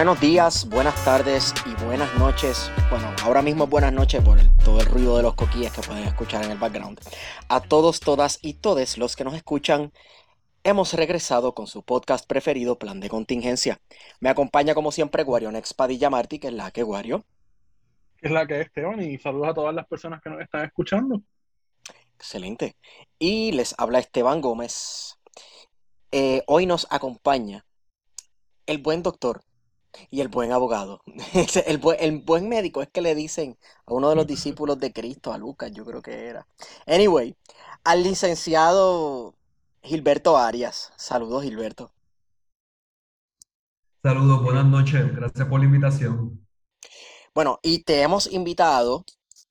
Buenos días, buenas tardes y buenas noches. Bueno, ahora mismo buenas noches por el- todo el ruido de los coquillas que pueden escuchar en el background. A todos, todas y todes los que nos escuchan, hemos regresado con su podcast preferido, Plan de Contingencia. Me acompaña como siempre Guarionex Padilla Martí, que es la que Guario. es la que es Esteban, y saludos a todas las personas que nos están escuchando. Excelente. Y les habla Esteban Gómez. Eh, hoy nos acompaña el buen doctor y el buen abogado. El buen, el buen médico es que le dicen a uno de los discípulos de Cristo, a Lucas, yo creo que era. Anyway, al licenciado Gilberto Arias. Saludos, Gilberto. Saludos, buenas noches, gracias por la invitación. Bueno, y te hemos invitado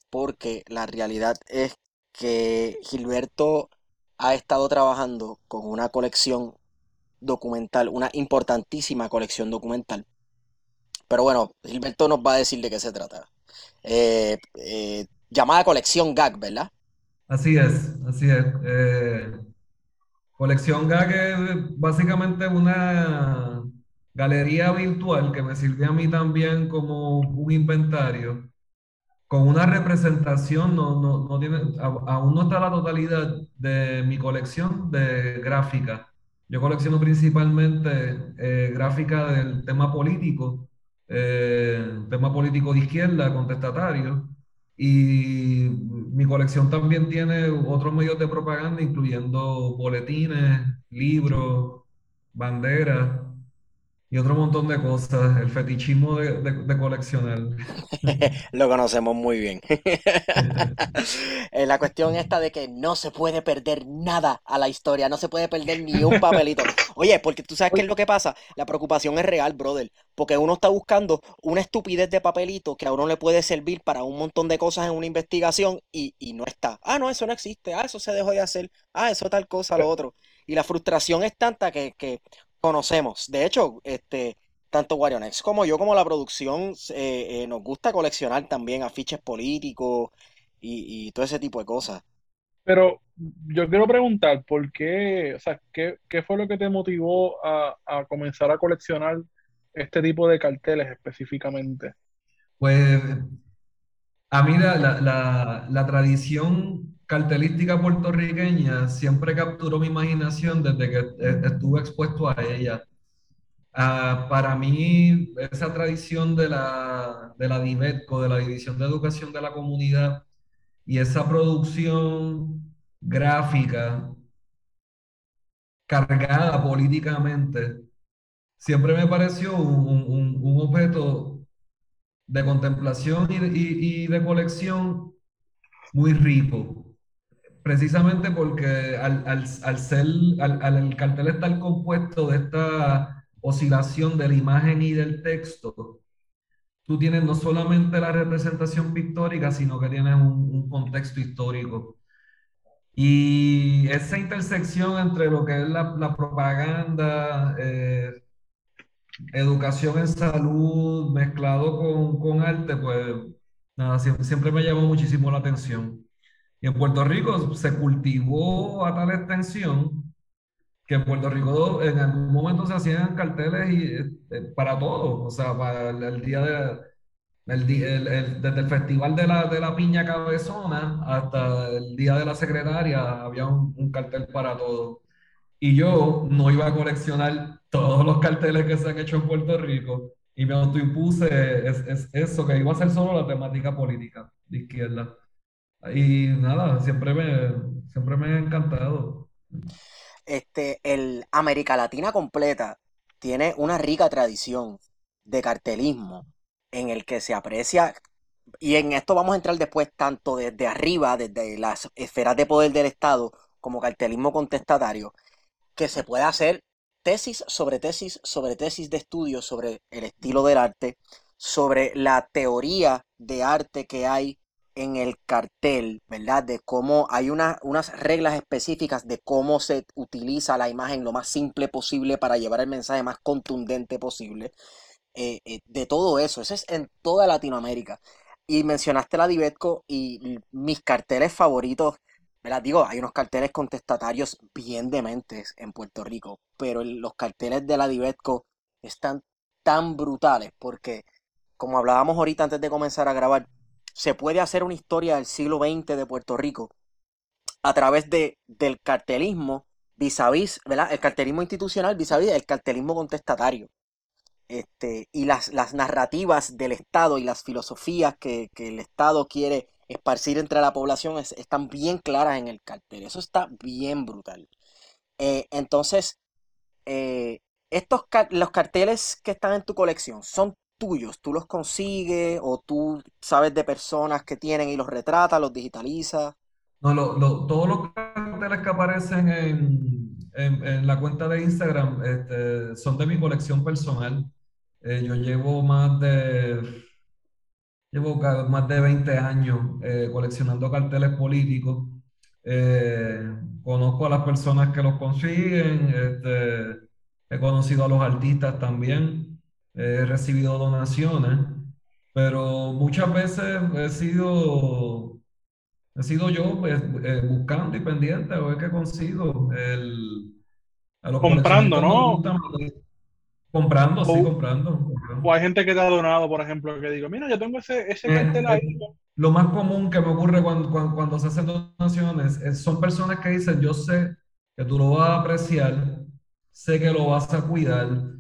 porque la realidad es que Gilberto ha estado trabajando con una colección documental, una importantísima colección documental. Pero bueno, Gilberto nos va a decir de qué se trata. Eh, eh, llamada colección GAG, ¿verdad? Así es, así es. Eh, Colección GAG es básicamente una galería virtual que me sirve a mí también como un inventario, con una representación, no, no, no tiene, aún no está la totalidad de mi colección de gráfica. Yo colecciono principalmente gráfica del tema político, eh, tema político de izquierda, contestatario. Y mi colección también tiene otros medios de propaganda, incluyendo boletines, libros, banderas y otro montón de cosas. El fetichismo de, de- de coleccionar. Lo conocemos muy bien. Eh, La cuestión esta de que no se puede perder nada a la historia, no se puede perder ni un papelito. Oye, porque tú sabes qué es lo que pasa. La preocupación es real, brother. Porque uno está buscando una estupidez de papelito que a uno le puede servir para un montón de cosas en una investigación y, y no está. Ah, no, eso no existe. Ah, eso se dejó de hacer. Ah, eso tal cosa, lo otro. Y la frustración es tanta que, que conocemos. De hecho, este, tanto Guarionex como yo, como la producción, eh, eh, nos gusta coleccionar también afiches políticos y, y todo ese tipo de cosas. Pero yo quiero preguntar, ¿por qué, o sea, qué, qué fue lo que te motivó a, a comenzar a coleccionar este tipo de carteles específicamente? Pues a mí la, la- la- la tradición cartelística puertorriqueña siempre capturó mi imaginación desde que estuve expuesto a ella. Ah, para mí, esa tradición de la, de la DIVETCO, de la División de Educación de la Comunidad, y esa producción gráfica cargada políticamente, siempre me pareció un, un- un- objeto de contemplación y y- y de colección muy rico. Precisamente porque al, al- al ser, al, al el cartel estar compuesto de esta oscilación de la imagen y del texto, tú tienes no solamente la representación pictórica, sino que tienes un, un contexto histórico. Y esa intersección entre lo que es la, la propaganda, eh, educación en salud, mezclado con, con arte, pues nada, siempre, siempre me llamó muchísimo la atención. Y en Puerto Rico se cultivó a tal extensión que en Puerto Rico en algún momento se hacían carteles y, eh, para todo, o sea, para el, el día de, el el- el- desde el festival de la, de la piña cabezona hasta el día de la secretaria había un, un cartel para todo. Y yo no iba a coleccionar todos los carteles que se han hecho en Puerto Rico y me autoimpuse es, es eso, que iba a ser solo la temática política de izquierda. Y nada, siempre me, siempre me ha encantado. Este, el América Latina completa tiene una rica tradición de cartelismo en el que se aprecia, y en esto vamos a entrar después tanto desde arriba, desde las esferas de poder del Estado, como cartelismo contestatario, que se puede hacer tesis sobre tesis sobre tesis de estudio sobre el estilo del arte, sobre la teoría de arte que hay en el cartel, ¿verdad? De cómo hay unas reglas específicas de cómo se utiliza la imagen lo más simple posible para llevar el mensaje más contundente posible. Eh, eh, de todo eso, eso es en toda Latinoamérica. Y mencionaste la Divetco y mis carteles favoritos, ¿verdad? Digo, hay unos carteles contestatarios bien dementes en Puerto Rico, pero los carteles de la Divetco están tan brutales porque, como hablábamos ahorita antes de comenzar a grabar, se puede hacer una historia del siglo XX de Puerto Rico a través de, del cartelismo vis a vis, ¿verdad? El cartelismo institucional vis a vis el cartelismo contestatario. Este, y las, las narrativas del Estado y las filosofías que, el Estado quiere esparcir entre la población están bien claras en el cartel. Eso está bien brutal. Eh, entonces, eh, estos los carteles que están en tu colección son tuyos? ¿Tú los consigues o tú sabes de personas que tienen y los retratas, los digitalizas? No, lo, todos los carteles que aparecen en, en, la cuenta de Instagram este, son de mi colección personal. Eh, yo llevo más de, llevo más de 20 años eh, coleccionando carteles políticos. Eh, conozco a las personas que los consiguen, este, he conocido a los artistas también he recibido donaciones, pero muchas veces he sido, he sido yo pues, eh, buscando y pendiente a ver qué consigo. El, comprando, ¿no? Comprando, sí, comprando, O hay gente que te ha donado, por ejemplo, que digo, mira, yo tengo ese, ese eh, cartel ahí. Eh, lo más común que me ocurre cuando, cuando, se hacen donaciones son personas que dicen, yo sé que tú lo vas a apreciar, sé que lo vas a cuidar,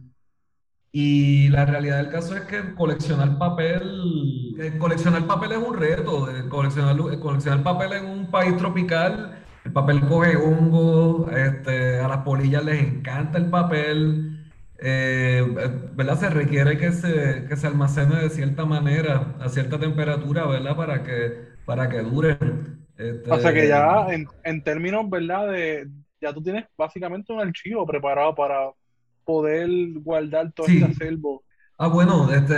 y la realidad del caso es que coleccionar papel, eh, coleccionar papel es un reto. Eh, coleccionar, eh, coleccionar papel en un país tropical, el papel coge hongo, este, a las polillas les encanta el papel, ¿verdad? Se requiere que se, que se almacene de cierta manera, a cierta temperatura, ¿verdad? Para que, para que dure. Este, o sea que ya en, en términos, ¿verdad? De, ya tú tienes básicamente un archivo preparado para poder guardar todo sí. este acervo. Ah, bueno, este,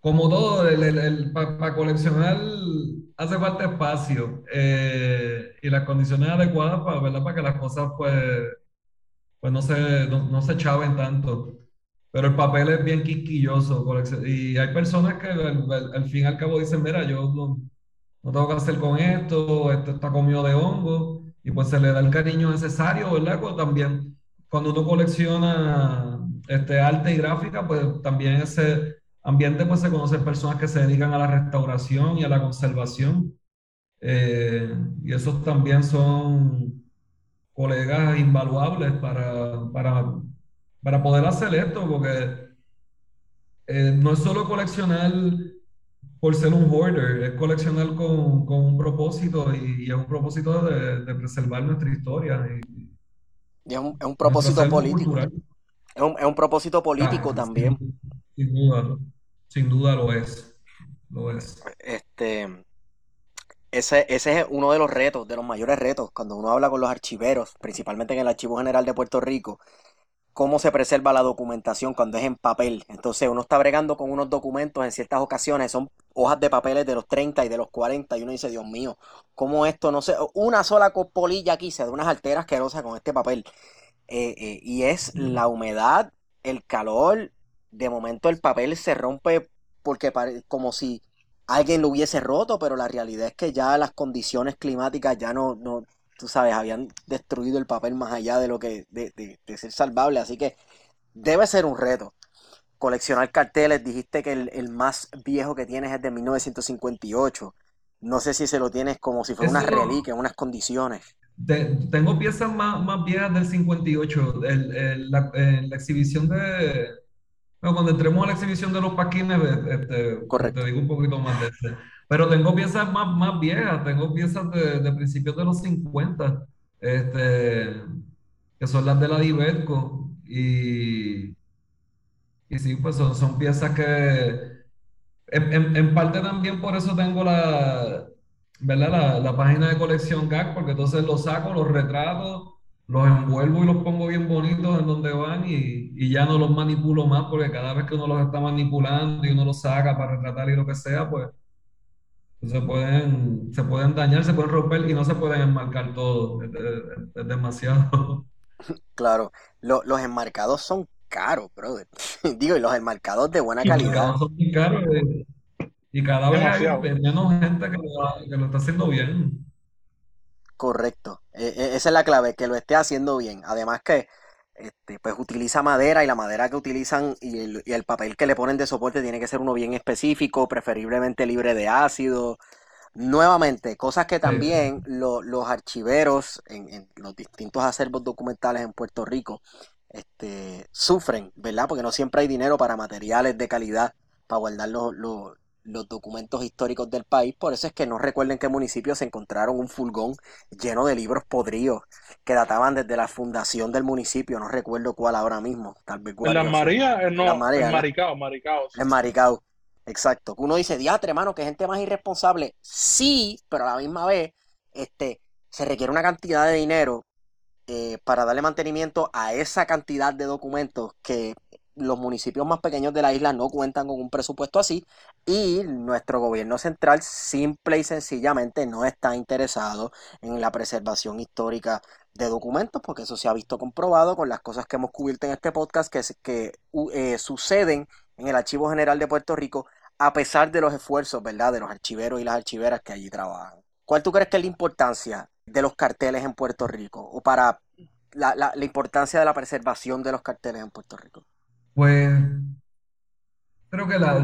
como todo, el, para coleccionar hace falta espacio eh, y las condiciones adecuadas para, ¿verdad? para que las cosas pues, pues no, se, no, se chaven tanto. Pero el papel es bien quisquilloso y hay personas que al, fin y al cabo dicen, mira, yo no, no tengo que hacer con esto, esto está comido de hongo y pues se le da el cariño necesario, ¿verdad? Pues también cuando uno colecciona este, arte y gráfica, pues también ese ambiente pues se conocen personas que se dedican a la restauración y a la conservación. Eh, y esos también son colegas invaluables para, para, para poder hacer esto, porque eh, no es solo coleccionar por ser un hoarder, es coleccionar con, con un propósito y, es un propósito de, de preservar nuestra historia. Y, y es un, propósito político. Es un, es un, propósito político también. Sin, duda, sin duda lo es. Lo es. Este, ese, ese es uno de los retos, de los mayores retos, cuando uno habla con los archiveros, principalmente en el Archivo General de Puerto Rico, cómo se preserva la documentación cuando es en papel. Entonces uno está bregando con unos documentos en ciertas ocasiones, son hojas de papeles de los 30 y de los 40 y uno dice, Dios mío, ¿cómo esto no sé? Una sola polilla aquí se da unas alteras asquerosas con este papel. Eh, eh, y es la humedad, el calor, de momento el papel se rompe porque como si alguien lo hubiese roto, pero la realidad es que ya las condiciones climáticas ya no, no, tú sabes, habían destruido el papel más allá de lo que, de, de, ser salvable, así que debe ser un reto. Coleccionar carteles, dijiste que el, más viejo que tienes es de 1958. No sé si se lo tienes como si fuera una reliquia, en unas condiciones. tengo piezas más, más, viejas del 58. El, la, la, exhibición de. Bueno, cuando entremos a la exhibición de los paquines, este, te digo un poquito más de este. Pero tengo piezas más, más viejas, tengo piezas de, de principios de los 50, este, que son las de la Divetco. Y, y sí, pues son, son piezas que en, en- en parte también por eso tengo la, ¿verdad? La, la página de colección GAC, porque entonces los saco, los retrato, los envuelvo y los pongo bien bonitos en donde van y, y ya no los manipulo más, porque cada vez que uno los está manipulando y uno los saca para retratar y lo que sea, pues se pueden, se pueden dañar, se pueden romper y no se pueden enmarcar todo. Es, es- es demasiado. Claro, lo- los enmarcados son caros, brother. Digo, y los enmarcados de buena Y los calidad. mercados son muy caros eh, y cada vez hay menos gente que lo, que lo está haciendo bien. Correcto. E- e- esa es la clave, que lo esté haciendo bien. Además que este, pues utiliza madera y la madera que utilizan y el, y el papel que le ponen de soporte tiene que ser uno bien específico, preferiblemente libre de ácido. Nuevamente, cosas que Sí. también lo- los archiveros en, en los distintos acervos documentales en Puerto Rico este, sufren, ¿verdad? Porque no siempre hay dinero para materiales de calidad para guardar los, los- los documentos históricos del país. Por eso es que no recuerden qué municipio se encontraron un furgón lleno de libros podridos que databan desde la fundación del municipio. No recuerdo cuál ahora mismo. Tal vez En las Marías, eh, En no, Las Marías, en ¿no? Maricao, Maricao. sí. en Maricao. Exacto. Uno dice, diatre, hermano, que gente más irresponsable. Sí, pero a la misma vez, este, se requiere una cantidad de dinero eh, para darle mantenimiento a esa cantidad de documentos que los municipios más pequeños de la isla no cuentan con un presupuesto así y nuestro gobierno central simple y sencillamente no está interesado en la preservación histórica de documentos porque eso se ha visto comprobado con las cosas que hemos cubierto en este podcast que, que eh, suceden en el Archivo General de Puerto Rico a pesar de los esfuerzos, ¿verdad?, de los archiveros y las archiveras que allí trabajan. ¿Cuál tú crees que es la importancia de los carteles en Puerto Rico o para la, la- importancia de la preservación de los carteles en Puerto Rico? Pues creo que la,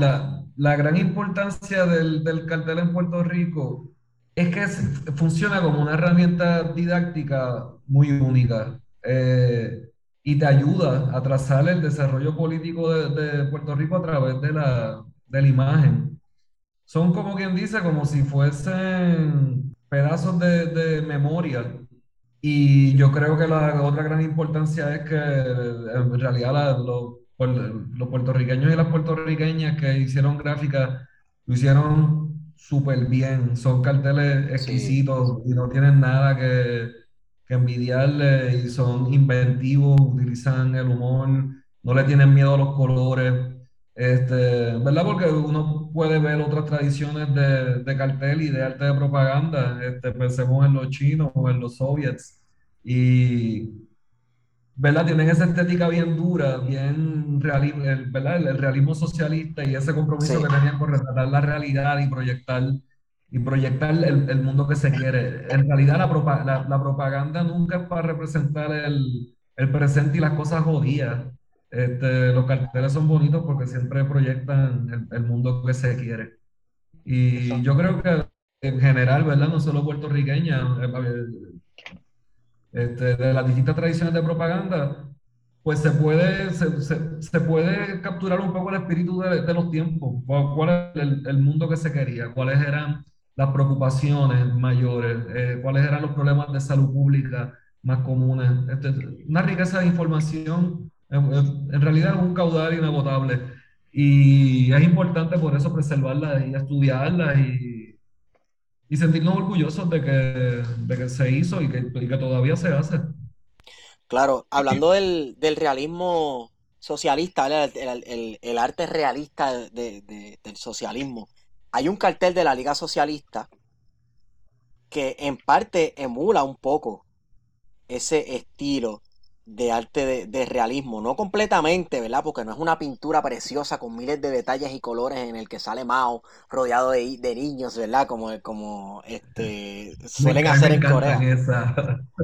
la- gran importancia del, del cartel en Puerto Rico es que funciona como una herramienta didáctica muy única eh, y te ayuda a trazar el desarrollo político de, de Puerto Rico a través de la, de la imagen. Son como quien dice, como si fuesen pedazos de, de memoria. Y yo creo que la otra gran importancia es que en realidad la- los, los puertorriqueños y las puertorriqueñas que hicieron gráfica lo hicieron súper bien. Son carteles Sí, exquisitos y no tienen nada que, que envidiarle y son inventivos, utilizan el humor, no le tienen miedo a los colores. Este, ¿verdad? Porque uno puede ver otras tradiciones de, de cartel y de arte de propaganda. Este, pensemos en los chinos o en los soviets. Y, ¿verdad? Tienen esa estética bien dura, bien realismo, el, ¿verdad? El, el realismo socialista y ese compromiso sí, que tenían con retratar la realidad y proyectar, y proyectar el, el mundo que se quiere. En realidad la, propa- la, la propaganda nunca es para representar el, el presente y las cosas jodidas. Este, los carteles son bonitos porque siempre proyectan el, el mundo que se quiere. Y Exacto. yo creo que en general, ¿verdad? No solo puertorriqueña, eh, este, de las distintas tradiciones de propaganda, pues se puede, se, se- se puede capturar un poco el espíritu de, de los tiempos, cuál es el, el mundo que se quería, cuáles eran las preocupaciones mayores, eh, cuáles eran los problemas de salud pública más comunes. Este, una riqueza de información, eh, eh, en realidad es un caudal inagotable y es importante por eso preservarla y estudiarla y, y sentirnos orgullosos de que, de que se hizo y que, y que todavía se hace. claro. Hablando del, del realismo socialista, el, el- el- el arte realista de- de- del socialismo, hay un cartel de la Liga Socialista que en parte emula un poco ese estilo de arte de, de realismo, no completamente, ¿verdad? Porque no es una pintura preciosa con miles de detalles y colores en el que sale Mao rodeado de, de niños, ¿verdad? Como, como este, suelen hacer en Corea.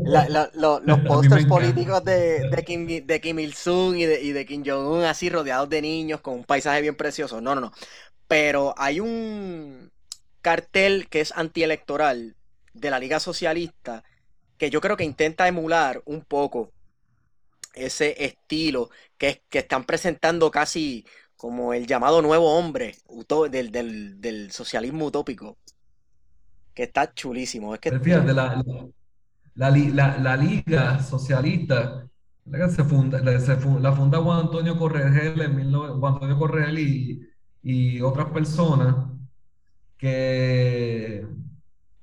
La- la- lo- los pósters políticos de, de Kim, de Kim Il-sung y de, y de Kim Jong-un así rodeados de niños con un paisaje bien precioso. No, no, no. Pero hay un cartel que es antielectoral de la Liga Socialista que yo creo que intenta emular un poco ese estilo que, que están presentando casi como el llamado nuevo hombre del, del, del socialismo utópico, que está chulísimo. Es que Fíjate, la, la, la li- la- la Liga Socialista funda, la, funda Juan Antonio Corregel, en 19 Juan Antonio Corregel y, y otras personas que,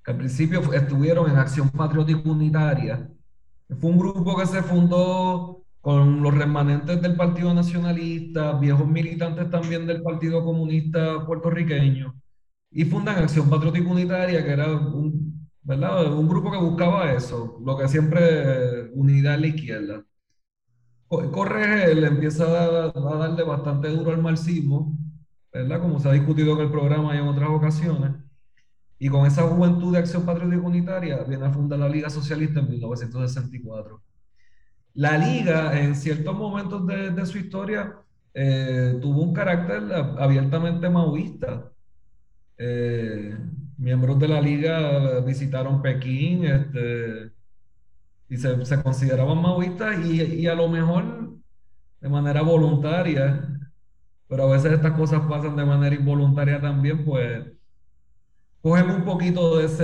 al principio estuvieron en Acción Patriótica Unitaria. Fue un grupo que se fundó con los remanentes del Partido Nacionalista, viejos militantes también del Partido Comunista puertorriqueño, y fundan Acción Patriótica Unitaria, que era un, ¿verdad? un grupo que buscaba eso, lo que siempre unidad en la izquierda. Co- Corregel empieza a, a darle bastante duro al marxismo, ¿verdad? Como se ha discutido en el programa y en otras ocasiones. Y con esa juventud de Acción Patriótica Unitaria viene a fundar la Liga Socialista en 1964. La Liga, en ciertos momentos de, de su historia, eh, tuvo un carácter abiertamente maoísta. Eh, miembros de la Liga visitaron Pekín este, y se, se consideraban maoístas y, y a lo mejor de manera voluntaria, pero a veces estas cosas pasan de manera involuntaria también, pues cogen un poquito de ese,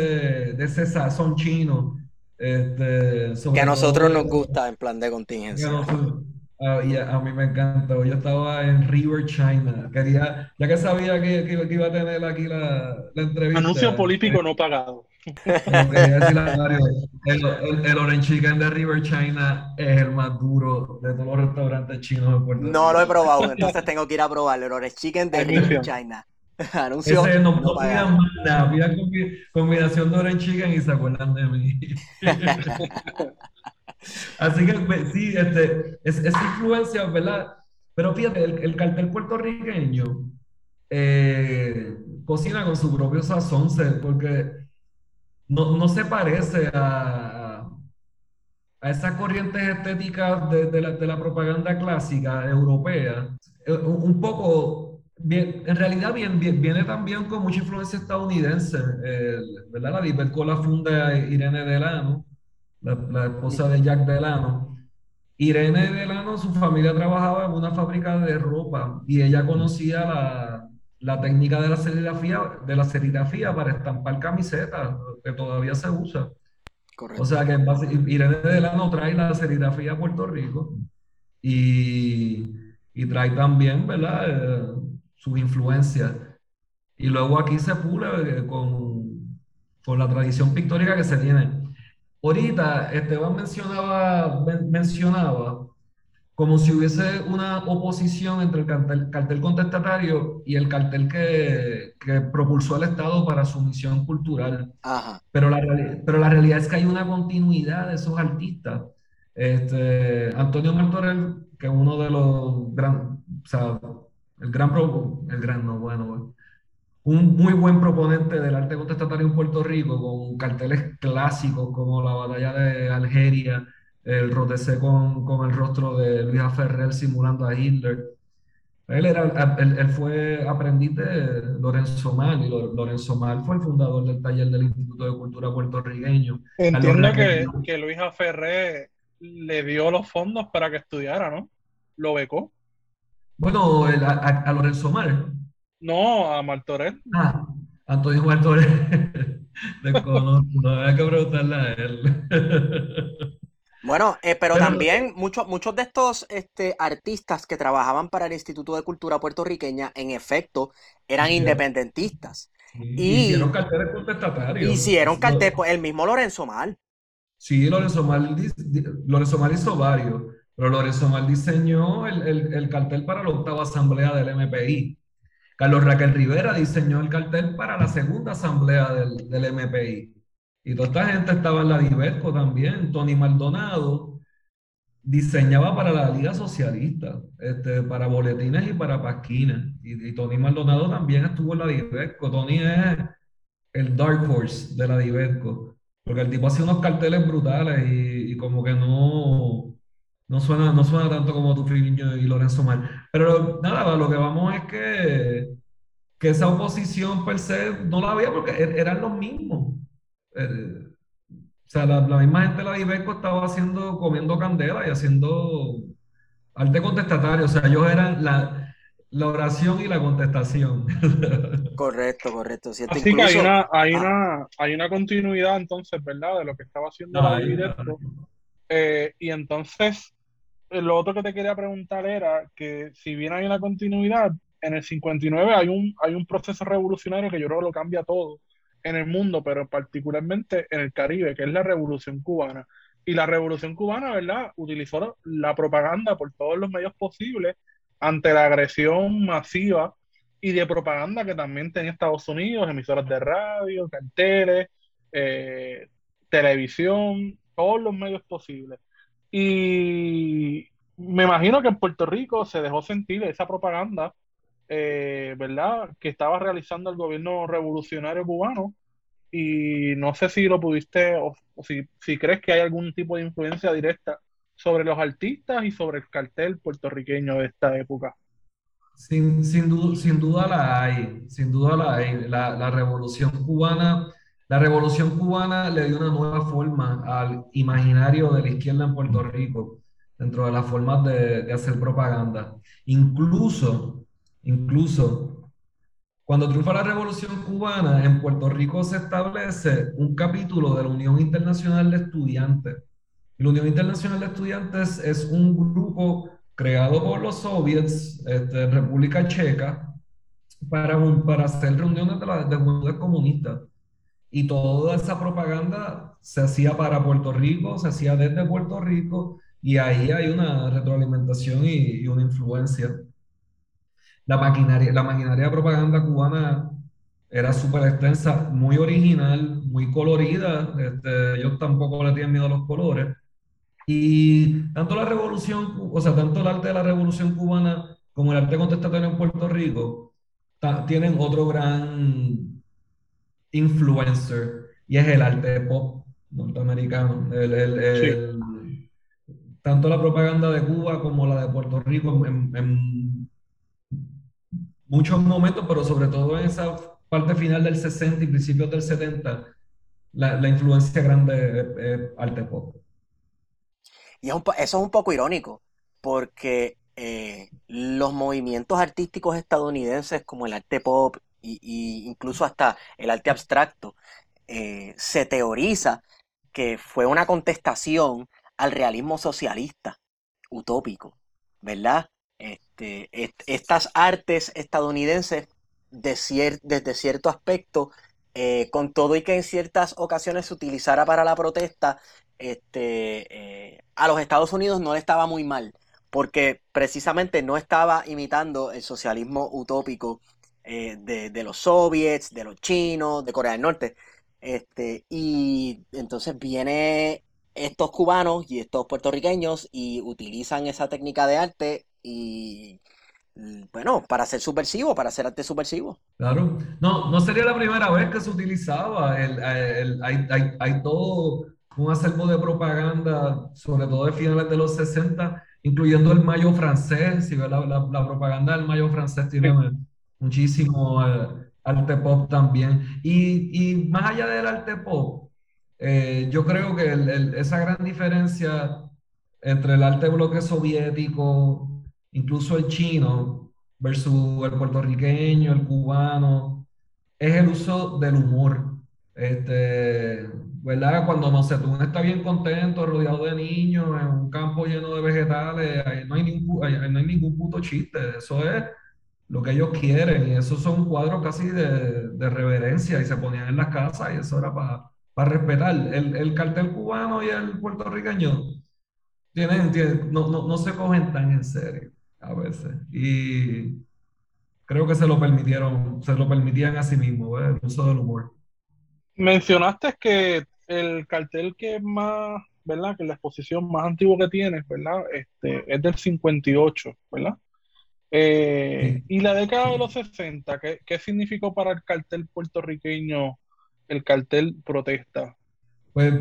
de ese sazón chino. Este, sobre que a nosotros todo- nos gusta en plan de contingencia. sé. Ah, y a, a mí me encanta. Yo estaba en River, China. Quería, ya que sabía que, que- iba a tener aquí la, la entrevista. Anuncio político no pagado. A el, el, el orange chicken de River, China es el más duro de todos los restaurantes chinos de Puerto No lo he Rico. probado, entonces tengo que ir a probarlo. El Orange Chicken de. River China. Anuncio Ese no, no pidan más nada, pidan combi- combinación de orange chicken y se acuerdan de mí. Así que pues, sí, este, es, esa influencia, ¿verdad? Pero fíjate, el, el cartel puertorriqueño eh, cocina con su propio sazón, porque no, no se parece a, a esas corrientes estéticas de, de la, de la propaganda clásica europea. Eh, un poco, bien, en realidad bien, viene también con mucha influencia estadounidense, eh, ¿verdad? La Liberco la funda Irene Delano, la, la esposa de Jack Delano. Irene Delano, su familia trabajaba en una fábrica de ropa y ella conocía la, la técnica de la serigrafía, de la serigrafía para estampar camisetas, que todavía se usa. O Correcto. sea que Irene Delano trae la serigrafía a Puerto Rico y, y trae también, ¿verdad? Eh, sus influencias. Y luego aquí se pule eh, con, con la tradición pictórica que se tiene. Ahorita Esteban mencionaba, men- mencionaba como si hubiese una oposición entre el cartel, cartel contestatario y el cartel que, que propulsó el Estado para su misión cultural. Ajá. Pero la, reali- pero la realidad es que hay una continuidad de esos artistas. Este, Antonio Martorell, que es uno de los gran, o sea, el gran, pro- el gran, no, bueno, bueno, un muy buen proponente del arte contestatario en Puerto Rico, con carteles clásicos como la batalla de Algeria, el Rotecé con, con el rostro de Luisa Ferrer simulando a Hitler. Él, era, él, él fue aprendiz de Lorenzo Mal y Lo- Lorenzo Mal fue el fundador del taller del Instituto de Cultura puertorrigueño. Entiendo que, que Luisa Ferré le dio los fondos para que estudiara, ¿no? Lo becó. Bueno, el- a, Lorenzo Mal. No, a Martorell. Ah, Antonio Martorell. Desconozco, no hay que preguntarle a él. Bueno, eh, pero Pero- también muchos, muchos de estos este, artistas que trabajaban para el Instituto de Cultura puertorriqueña, en efecto, eran Sí. independentistas. Y Y- hicieron carteles contestatarios. Hicieron Lo- cartel, pues, el mismo Lorenzo Mal. Sí, Lorenzo Mal, Lorenzo Mal hizo varios, pero Lorenzo Mal diseñó el, el- el cartel para la octava asamblea del MPI. Carlos Raquel Rivera diseñó el cartel para la segunda asamblea del, del MPI. Y toda esta gente estaba en la Diverco también. Tony Maldonado diseñaba para la Liga Socialista, este, para boletines y para pasquines. Y, y Tony Maldonado también estuvo en la Diverco. Tony es el Dark Horse de la Diverco. Porque el tipo hace unos carteles brutales y, y como que no, no suena, no suena tanto como Tufiño y Lorenzo Mal. Pero nada, lo que vamos es que, que esa oposición per se no la había porque er- eran los mismos. Eh, o sea, la, la misma gente de la Ibeco estaba haciendo, comiendo candela y haciendo arte contestatario. O sea, ellos eran la, la oración y la contestación. Correcto, correcto. ¿cierto? Así que hay Incluso- una, hay ah, una, hay una continuidad entonces, ¿verdad? De lo que estaba haciendo No, la directo. Eh, y entonces, lo otro que te quería preguntar era que si bien hay una continuidad, en el 59 hay un, hay un proceso revolucionario que yo creo que lo cambia todo en el mundo, pero particularmente en el Caribe, que es la Revolución Cubana. Y la Revolución Cubana, ¿verdad? Utilizó la propaganda por todos los medios posibles ante la agresión masiva y de propaganda que también tenía Estados Unidos, emisoras de radio, carteles, eh, televisión, todos los medios posibles. Y me imagino que en Puerto Rico se dejó sentir esa propaganda, eh, ¿verdad?, que estaba realizando el gobierno revolucionario cubano. Y no sé si lo pudiste, o, si, crees que hay algún tipo de influencia directa sobre los artistas y sobre el cartel puertorriqueño de esta época. Sin, sin duda, sin duda la hay, sin duda la hay. La revolución cubana, la revolución cubana le dio una nueva forma al imaginario de la izquierda en Puerto Rico, dentro de las formas de, de hacer propaganda. Incluso, incluso, cuando triunfa la revolución cubana, en Puerto Rico se establece un capítulo de la Unión Internacional de Estudiantes. La Unión Internacional de Estudiantes es un grupo creado por los soviets este, República Checa para, para hacer reuniones de, la, de comunistas. Y toda esa propaganda se hacía para Puerto Rico, se hacía desde Puerto Rico, y ahí hay una retroalimentación y, una influencia. La maquinaria, la maquinaria de propaganda cubana era súper extensa, muy original, muy colorida. Este, ellos tampoco le tienen miedo a los colores. Y tanto la revolución, o sea, tanto el arte de la revolución cubana como el arte contestatario en Puerto Rico tienen otro gran influencer y es el arte pop norteamericano. El, el- el- tanto la propaganda de Cuba como la de Puerto Rico en, en muchos momentos, pero sobre todo en esa parte final del 60 y principios del 70, la, la influencia grande es, es arte pop. Y es un eso es un poco irónico, porque eh, los movimientos artísticos estadounidenses como el arte pop y, incluso hasta el arte abstracto, eh, se teoriza que fue una contestación al realismo socialista utópico, ¿verdad? Este, est- estas artes estadounidenses desde cierto aspecto, eh, con todo y que en ciertas ocasiones se utilizara para la protesta, este, eh, a los Estados Unidos no le estaba muy mal, porque precisamente no estaba imitando el socialismo utópico eh, de, de los soviets, de los chinos, de Corea del Norte. Este, y entonces viene estos cubanos y estos puertorriqueños y utilizan esa técnica de arte y bueno, para ser subversivo, para hacer arte subversivo. Claro, no, no sería la primera vez que se utilizaba. El, el- hay, hay- hay todo un acervo de propaganda, sobre todo de finales de los 60, incluyendo el mayo francés. Si ves la, la- la propaganda del mayo francés tiene muchísimo eh, arte pop también. Y, y más allá del arte pop, eh, yo creo que el- el- esa gran diferencia entre el arte bloque soviético, incluso el chino, versus el puertorriqueño, el cubano, es el uso del humor. Este, ¿verdad? Cuando tú está bien contento, rodeado de niños, en un campo lleno de vegetales, ahí no hay ningún, ahí no hay ningún puto chiste. Eso es lo que ellos quieren. Y esos son cuadros casi de, de reverencia y se ponían en las casas y eso era para respetar. El, el cartel cubano y el puertorriqueño tienen, tienen- no, no, no se cogen tan en serio a veces. Y creo que se lo permitieron, se lo permitían a sí mismos, el uso del humor. Mencionaste que el cartel que es más, ¿verdad? Que la exposición más antigua que tienes, ¿verdad? Este, es del 58, ¿verdad? Eh, y la década de los 60, ¿qué, qué significó para el cartel puertorriqueño el cartel protesta? Pues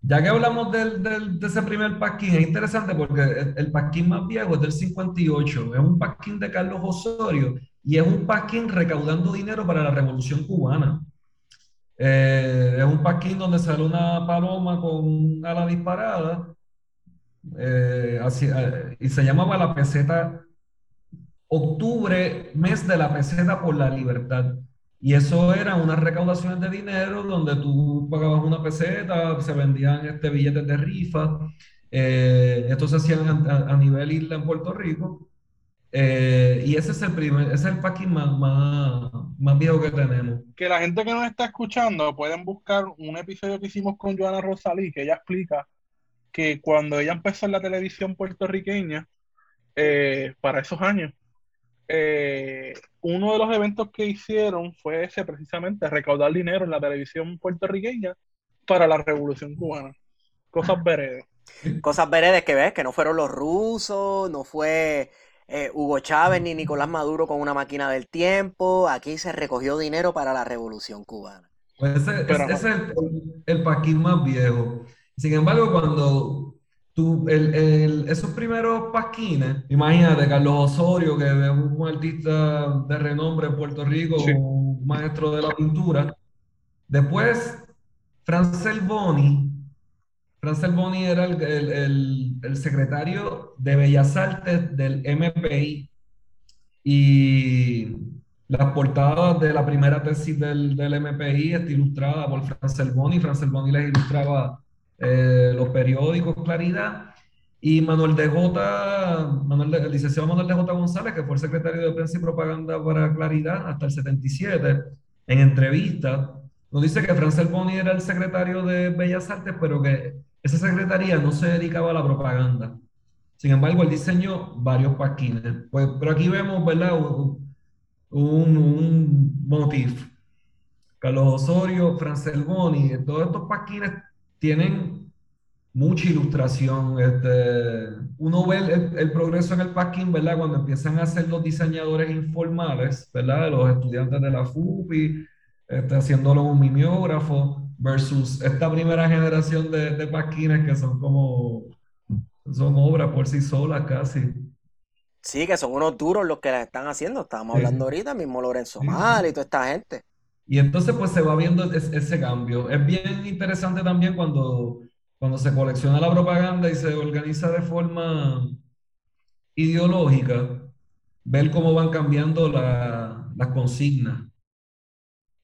ya que hablamos del, del- de ese primer pasquín, es interesante porque el, el pasquín más viejo es del 58, es un pasquín de Carlos Osorio y es un pasquín recaudando dinero para la Revolución Cubana. Eh, es un pasquín donde sale una paloma con ala disparada eh, así, eh, y se llamaba la peseta octubre, mes de la peseta por la libertad. Y eso era unas recaudaciones de dinero donde tú pagabas una peseta, se vendían este, billetes de rifa. Eh, esto se hacía a, nivel isla en Puerto Rico. Eh, y ese es el primer, ese es el packing más, más, más, viejo que tenemos. Que la gente que nos está escuchando pueden buscar un episodio que hicimos con Joana Rosalí, que ella explica que cuando ella empezó en la televisión puertorriqueña, eh, para esos años, eh, uno de los eventos que hicieron fue ese precisamente, recaudar dinero en la televisión puertorriqueña para la revolución cubana. Cosas veredes. Cosas veredes que ves, que no fueron los rusos, no fue eh, Hugo Chávez ni Nicolás Maduro con una máquina del tiempo, aquí se recogió dinero para la revolución cubana. Pues ese, es el, el, paquín más viejo. Sin embargo, cuando el, esos primeros pasquines, imagínate, Carlos Osorio, que es un artista de renombre en Puerto Rico, un maestro de la pintura. Después, Francel Boni, Francel Boni era el, secretario de Bellas Artes del MPI y las portadas de la primera tesis del, del MPI está ilustrada por Francel Boni. Francel Boni les ilustraba eh, los periódicos Claridad, y Manuel de J, Manuel el licenciado Manuel de. González, que fue el secretario de Prensa y Propaganda para Claridad hasta el 77, en entrevista, nos dice que Francel Boni era el secretario de Bellas Artes, pero que esa secretaría no se dedicaba a la propaganda. Sin embargo, él diseñó varios paquines. Pues, pero aquí vemos, ¿verdad? Un, un motif. Carlos Osorio, Francel Boni, todos estos paquines tienen mucha ilustración. Este, uno ve el, progreso en el packing, ¿verdad? Cuando empiezan a ser los diseñadores informales, ¿verdad? Los estudiantes de la FUPI, este, haciéndolo un mimeógrafo, versus esta primera generación de, de paquines que son como, son obras por sí solas casi. Sí, que son unos duros los que la están haciendo. Estábamos hablando ahorita, mismo Lorenzo Mal y toda esta gente. Y entonces pues se va viendo ese cambio. Es bien interesante también cuando, cuando se colecciona la propaganda y se organiza de forma ideológica, ver cómo van cambiando las consignas.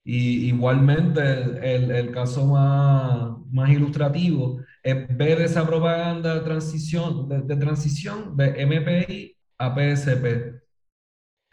Y igualmente el, el caso más, más, ilustrativo es ver esa propaganda de transición, de, de transición de MPI a PSP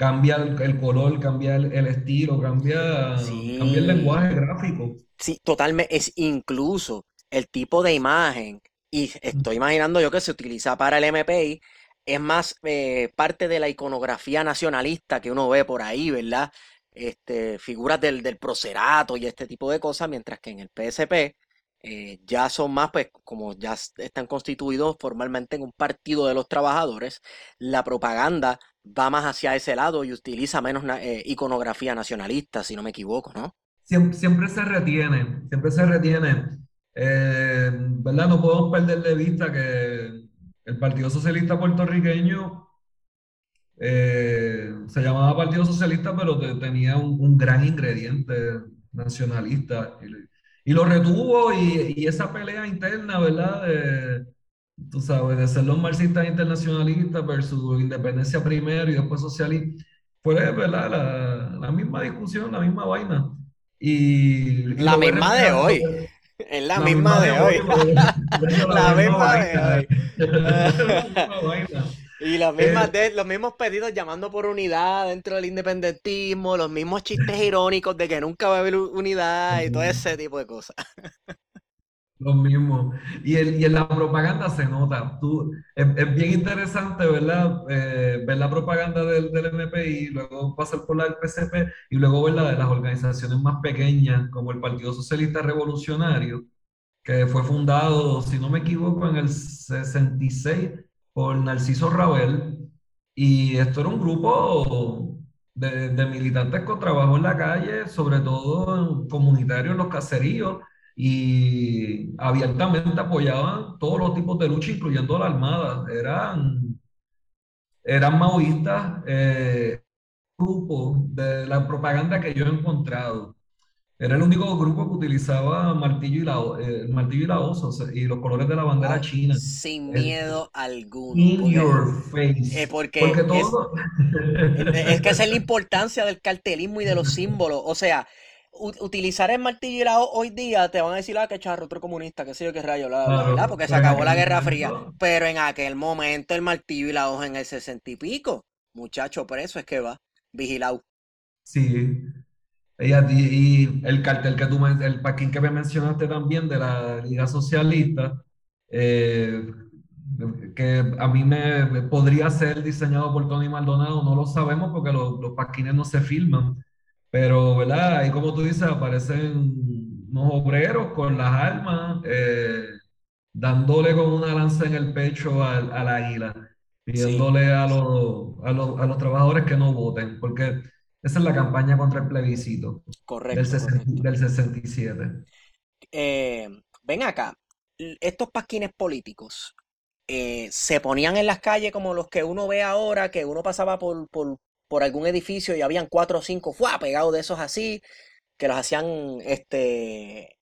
cambia el, color, cambia el, estilo, cambia, cambia, el lenguaje gráfico. Sí, totalmente. Es incluso el tipo de imagen, y estoy imaginando yo que se utiliza para el MPI, es más eh, parte de la iconografía nacionalista que uno ve por ahí, ¿verdad? Este, figuras del, del procerato y este tipo de cosas, mientras que en el PSP eh, ya son más, pues como ya están constituidos formalmente en un partido de los trabajadores, la propaganda va más hacia ese lado y utiliza menos eh, iconografía nacionalista, si no me equivoco, ¿no? Siempre, se retiene, siempre se retiene. Eh, ¿Verdad? No podemos perder de vista que el Partido Socialista puertorriqueño se llamaba Partido Socialista, pero tenía un, gran ingrediente nacionalista. Y lo retuvo y, esa pelea interna, ¿verdad? Tú sabes, de ser los marxistas internacionalistas versus independencia primero y después socialista, fue, ¿verdad? La, misma discusión, la misma vaina. Y, la misma de hoy. Es la, misma, de, hoy. la, misma de hoy. Y los mismos, eh, los mismos pedidos llamando por unidad dentro del independentismo, los mismos chistes irónicos de que nunca va a haber unidad y todo ese tipo de cosas. Lo mismo. Y, y en la propaganda se nota. Tú, es, bien interesante, ¿verdad? Eh, ver la propaganda del, del MPI, luego pasar por la del PCP y luego ver la de las organizaciones más pequeñas, como el Partido Socialista Revolucionario, que fue fundado, si no me equivoco, en el 66 por Narciso Ravel. Y esto era un grupo de, de militantes con trabajo en la calle, sobre todo comunitarios en los caseríos, y abiertamente apoyaban todos los tipos de lucha, incluyendo la Armada. Eran, eran maoístas, eh, grupo de la propaganda que yo he encontrado. Era el único grupo que utilizaba martillo y la, eh, martillo y la osa, o sea, y los colores de la bandera Wow, china. sin Es miedo alguno, in porque, your eh, face. porque Porque es, todo. es que esa es la importancia del cartelismo y de los símbolos. O sea, utilizar el martillo y la O hoy día te van a decir, ah, qué charro, otro comunista, qué sé yo, qué rayo, bla, bla, porque se acabó la Guerra Fría. Pero en aquel momento el martillo y la hoja en el sesenta y pico, muchacho, por eso es que va, vigilado. sí. Y, el cartel que tú, el paquín que me mencionaste también de la Liga Socialista, eh, que a mí me me podría ser diseñado por Tony Maldonado, no lo sabemos porque los, los paquines no se filman, pero, ¿verdad? Y como tú dices, aparecen unos obreros con las armas, eh, dándole con una lanza en el pecho al, al águila, Sí, pidiéndole a los, a los, a los trabajadores que no voten, porque esa es la campaña contra el plebiscito del, correcto, 60 correcto. del 67. Eh, ven acá, estos pasquines políticos eh, se ponían en las calles como los que uno ve ahora, que uno pasaba por, por, por algún edificio y habían cuatro o cinco ¡fua! pegados de esos así, que los hacían, este,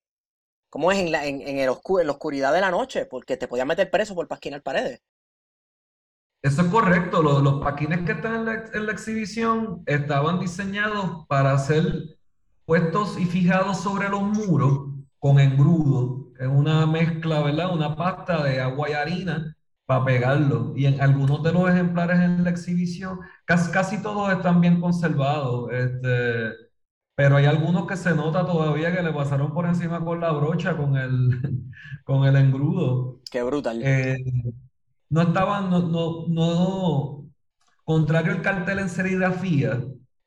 ¿cómo es? En la, en, en el en la oscuridad de la noche, porque te podían meter preso por pasquinar paredes. Eso es correcto. Los, los paquines que están en la, en la exhibición estaban diseñados para ser puestos y fijados sobre los muros con engrudo. Es una mezcla, ¿verdad? Una pasta de agua y harina para pegarlo. Y en algunos de los ejemplares en la exhibición, casi, casi todos están bien conservados. Este, pero hay algunos que se nota todavía que le pasaron por encima con la brocha, con el, con el engrudo. Qué brutal. Eh, no estaban, no, no, no, contrario al cartel en serigrafía,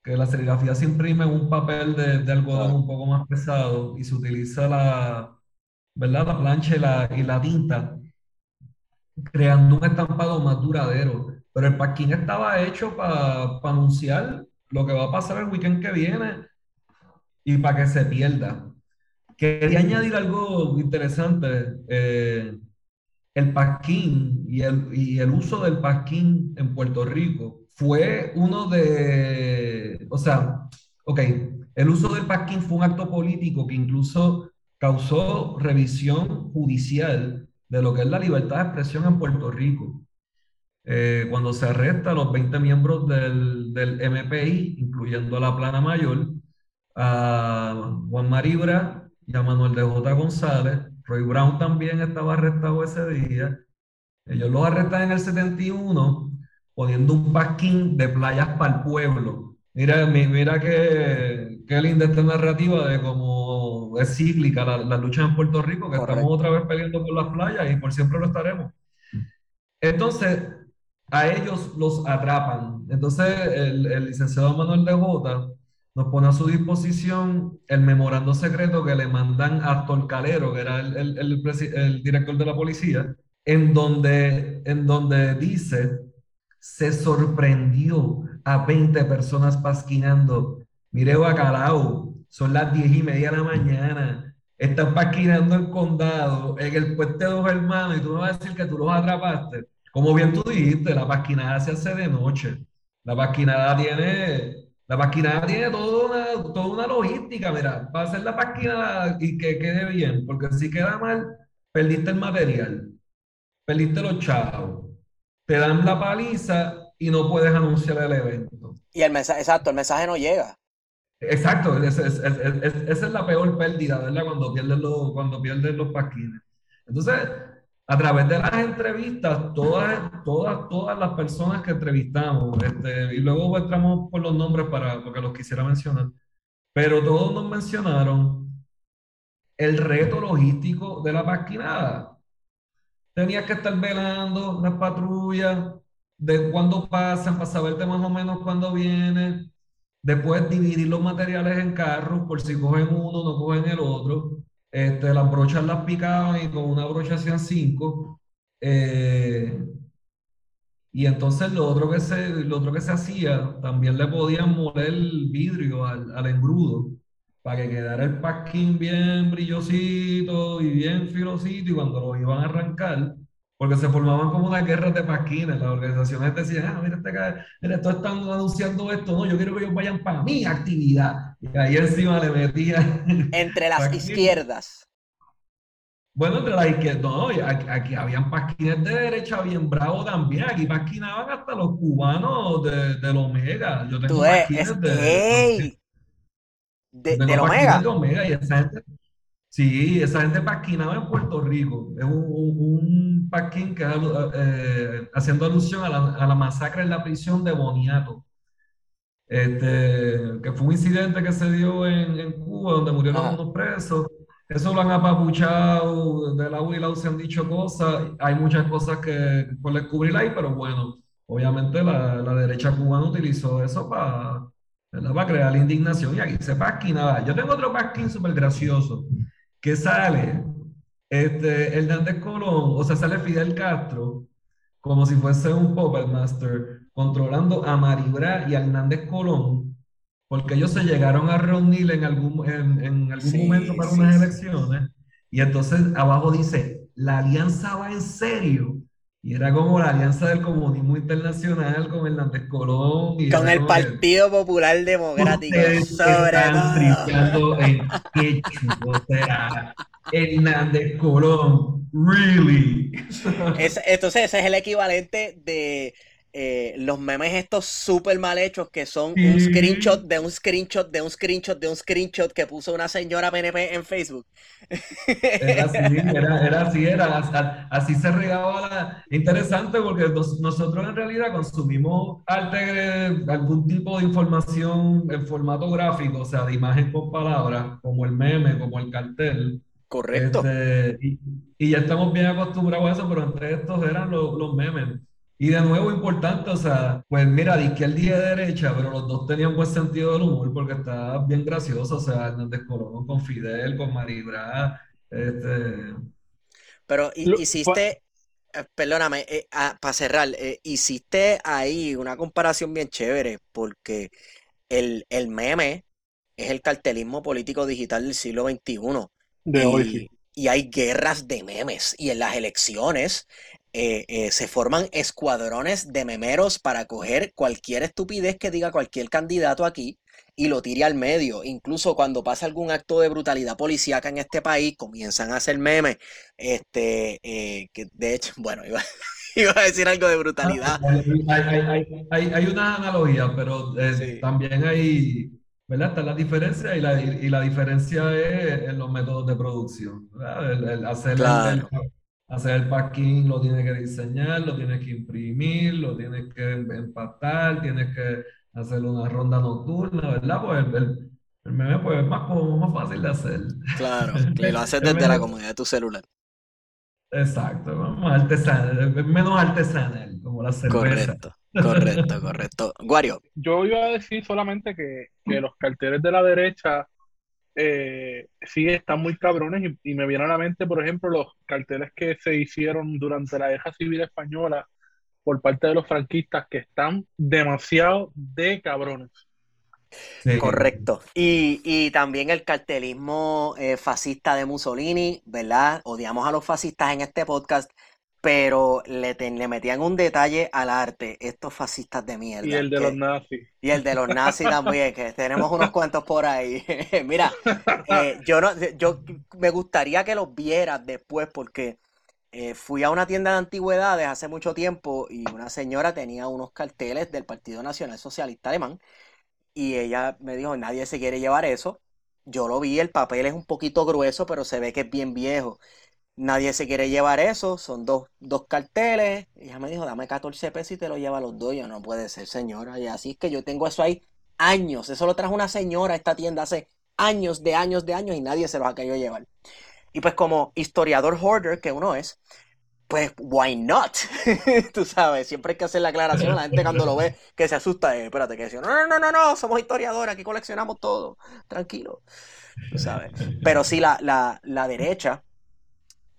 que la serigrafía se imprime en un papel de, de algodón un poco más pesado y se utiliza la, ¿verdad? La plancha y la, y la tinta, creando un estampado más duradero. Pero el pasquín estaba hecho para anunciar lo que va a pasar el weekend que viene y para que se pierda. Quería añadir algo interesante. eh, el pasquín y el, y el uso del pasquín en Puerto Rico fue uno de, o sea, ok, el uso del pasquín fue un acto político que incluso causó revisión judicial de lo que es la libertad de expresión en Puerto Rico. Eh, cuando se arresta a los 20 miembros del, del MPI, incluyendo a la Plana Mayor, a Juan Maribra y a Manuel de J. González. Roy Brown también estaba arrestado ese día. Ellos los arrestan en el 71 poniendo un pasquín de playas para el pueblo. Mira, mi- mira qué, qué linda esta narrativa de cómo es cíclica la, la lucha en Puerto Rico, que estamos Correcto. otra vez peleando por las playas y por siempre lo estaremos. Entonces, a ellos los atrapan. Entonces, el, el licenciado Manuel de Jota nos pone a su disposición el memorando secreto que le mandan a Astor Calero, que era el, el- el el director de la policía, en donde, en donde dice, se sorprendió a 20 personas pasquinando. Mire, Bacalao, son las 10 y media de la mañana. Están pasquinando en condado, en el puente de dos hermanos, y tú me vas a decir que tú los atrapaste. Como bien tú dijiste, la pasquinada se hace de noche. La pasquinada tiene, la pasquinada tiene toda una, toda una logística, mira, para hacer la pasquinada y que quede bien, porque si queda mal, perdiste el material, perdiste los chavos, te dan la paliza y no puedes anunciar el evento. Y el mensaje, exacto, el mensaje no llega. Exacto, es- es- es- es- esa es la peor pérdida, ¿verdad? Cuando pierdes los, cuando pierdes los pasquines. Entonces, a través de las entrevistas, todas, todas, todas las personas que entrevistamos, este, y luego entramos por los nombres para, porque los quisiera mencionar, pero todos nos mencionaron el reto logístico de la pasquinada. Tenías que estar velando las patrullas, de cuándo pasan, para saberte más o menos cuándo vienen. Después dividir los materiales en carros, por si cogen uno, no cogen el otro. Este, las brochas las picaban y con una brocha hacían cinco. Eh, y entonces lo otro que se, lo otro que se hacía, también le podían moler vidrio al, al engrudo para que quedara el pasquín bien brillosito y bien filosito y cuando lo iban a arrancar, porque se formaban como unas guerras de pasquines. Las organizaciones decían, ah, mira, este mira, estos están anunciando esto, no, yo quiero que ellos vayan para mi actividad. Y ahí encima le metían. Entre las izquierdas. Bueno, entre las izquierdas, no, aquí, aquí, habían pasquines de derecha bien bravo también. Aquí pasquinaban hasta los cubanos de, del Omega. Yo tengo pasquines de, de, de, del Omega. De Omega y esa gente, Sí, esa gente pasquinaba en Puerto Rico. Es un, un, pasquín que eh, haciendo alusión a la, a la, masacre en la prisión de Boniato. Este, que fue un incidente que se dio en, en Cuba donde murieron ah. unos presos. Eso lo han apapuchado, de la U y la U se han dicho cosas. Hay muchas cosas que por descubrir ahí, pero bueno, obviamente la, la derecha cubana utilizó eso para, para crear la indignación y aquí se pasquinaba. Yo tengo otro pasquín súper gracioso que sale este, Hernández Colón, o sea, sale Fidel Castro, como si fuese un Puppet Master, controlando a Maribra y a Hernández Colón, porque ellos se llegaron a reunir en algún, en, algún momento para unas elecciones, y entonces abajo dice, la alianza va en serio. Y era como la alianza del comunismo internacional con Hernández Colón. Y con el Partido Popular Democrático. están en quechua, o sea, Hernández Colón, really. entonces ese es el equivalente de eh, los memes estos súper mal hechos que son un screenshot de un screenshot de un screenshot de un screenshot que puso una señora PNP en Facebook. Era así, era, así, era, así se regaba la... Interesante porque nosotros en realidad consumimos arte, algún tipo de información en formato gráfico, o sea, de imagen con palabras, como el meme, como el cartel. Correcto. Este, y, ya estamos bien acostumbrados a eso, pero entre estos eran los, los memes. Y de nuevo, importante, o sea, pues mira, dije el día de derecha, pero los dos tenían buen sentido del humor porque está bien gracioso, o sea, Hernández Colón con Fidel, con Maribra, este... Pero hiciste, eh, perdóname, eh, ah, para cerrar, eh, hiciste ahí una comparación bien chévere porque el, el meme es el cartelismo político digital del siglo XXI. De hoy, y hay guerras de memes. Y en las elecciones eh, eh, se forman escuadrones de memeros para coger cualquier estupidez que diga cualquier candidato aquí y lo tire al medio. Incluso cuando pasa algún acto de brutalidad policíaca en este país, comienzan a hacer memes. Este, eh, que de hecho, bueno, iba, a decir algo de brutalidad. Hay, una analogía, pero también hay, ¿verdad? Está la diferencia y la, y la diferencia es en los métodos de producción. El, hacer hacer el packing, lo tienes que diseñar, lo tienes que imprimir, lo tienes que empatar, tienes que hacer una ronda nocturna, ¿verdad? Pues el, meme pues, es más, más fácil de hacer. Claro, y lo haces desde la comodidad de tu celular. Exacto, más artesanal, menos artesanal, como la cerveza. Correcto, correcto, correcto. Guario. Yo iba a decir solamente que, que los carteles de la derecha eh, sí están muy cabrones y, me viene a la mente, por ejemplo, los carteles que se hicieron durante la guerra civil española por parte de los franquistas que están demasiado de cabrones. Correcto. Y, también el cartelismo eh, fascista de Mussolini, ¿verdad? Odiamos a los fascistas en este podcast, pero le, le, metían un detalle al arte, estos fascistas de mierda. Y el de los nazis. Y el de los nazis también, que tenemos unos cuantos por ahí. Mira, eh, yo no, yo me gustaría que los vieras después, porque eh, fui a una tienda de antigüedades hace mucho tiempo y una señora tenía unos carteles del Partido Nacional Socialista Alemán y ella me dijo, nadie se quiere llevar eso. Yo lo vi, el papel es un poquito grueso, pero se ve que es bien viejo. Nadie se quiere llevar eso, son dos, dos carteles. Ella me dijo, dame 14 pesos y te lo lleva a los dos. Yo no puede ser, señora. Y así es que yo tengo eso ahí años. Eso lo trajo una señora a esta tienda hace años, de años, de años y nadie se lo ha querido llevar. Y pues como historiador hoarder que uno es, pues why not? Tú sabes, siempre hay que hacer la aclaración. La gente cuando lo ve que se asusta, eh, espérate, que dice, no, no, no, no, no, somos historiadores, aquí coleccionamos todo. Tranquilo. Tú sabes. Pero sí, la, la, la derecha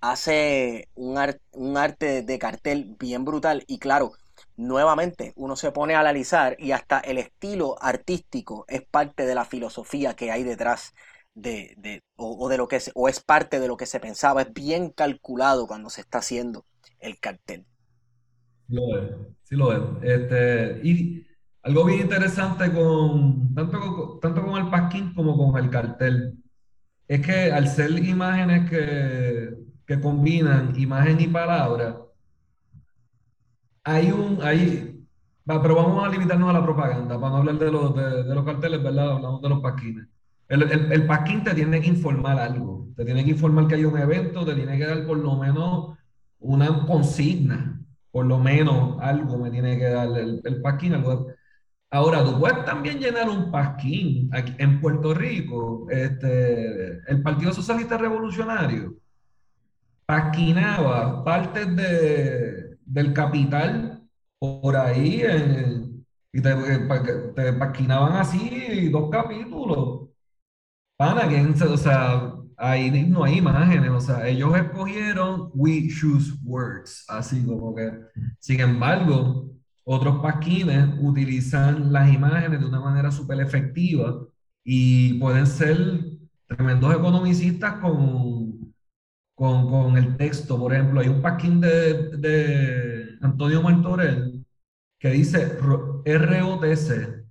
hace un, un arte de cartel bien brutal y claro, nuevamente uno se pone a analizar y hasta el estilo artístico es parte de la filosofía que hay detrás de, de o, de lo que o es parte de lo que se pensaba, es bien calculado cuando se está haciendo el cartel. Lo es, sí lo es. Este, y algo bien interesante con tanto, con, tanto con el pasquín como con el cartel es que al ser imágenes que, que combinan imagen y palabra, hay un, hay, pero vamos a limitarnos a la propaganda, para no hablar de los, de, de los carteles, ¿verdad? Hablamos de los pasquines. El, el, el pasquín te tiene que informar algo, te tiene que informar que hay un evento, te tiene que dar por lo menos una consigna, por lo menos algo me tiene que dar el, el pasquín. Algo. Ahora, tú puedes también llenar un pasquín aquí en Puerto Rico. Este, el Partido Socialista Revolucionario pasquinaba partes de, del capital por ahí en, y te, te pasquinaban así dos capítulos. Pana, que, o sea, ahí no hay imágenes, o sea, ellos escogieron we choose words, así como que, sin embargo, otros pasquines utilizan las imágenes de una manera súper efectiva y pueden ser tremendos economicistas con, con, con, el texto. Por ejemplo, hay un pasquín de, de Antonio Martorell que dice ROTC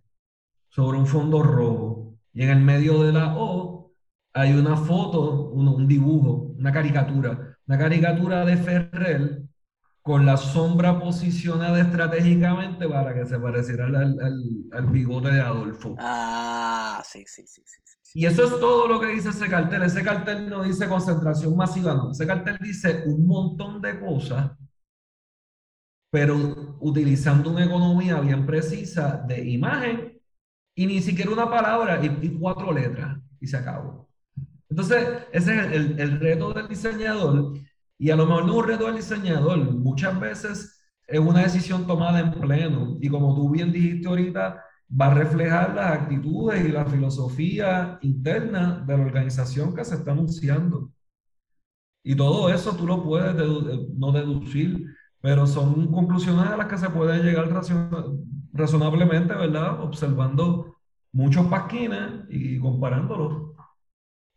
sobre un fondo rojo y en el medio de la O hay una foto, un, un dibujo, una caricatura, una caricatura de Ferrer con la sombra posicionada estratégicamente para que se pareciera al, al, al, bigote de Adolfo. Ah, sí, sí, sí, sí. Y eso es todo lo que dice ese cartel. Ese cartel no dice concentración masiva, no. Ese cartel dice un montón de cosas, pero utilizando una economía bien precisa de imagen y ni siquiera una palabra y, y cuatro letras y se acabó. Entonces, ese es el, el reto del diseñador y a lo mejor no es un reto del diseñador, muchas veces es una decisión tomada en pleno. Y como tú bien dijiste ahorita, va a reflejar las actitudes y la filosofía interna de la organización que se está anunciando. Y todo eso tú lo puedes dedu no deducir, pero son conclusiones a las que se puede llegar razonablemente, ¿verdad? Observando muchos pasquines y comparándolos.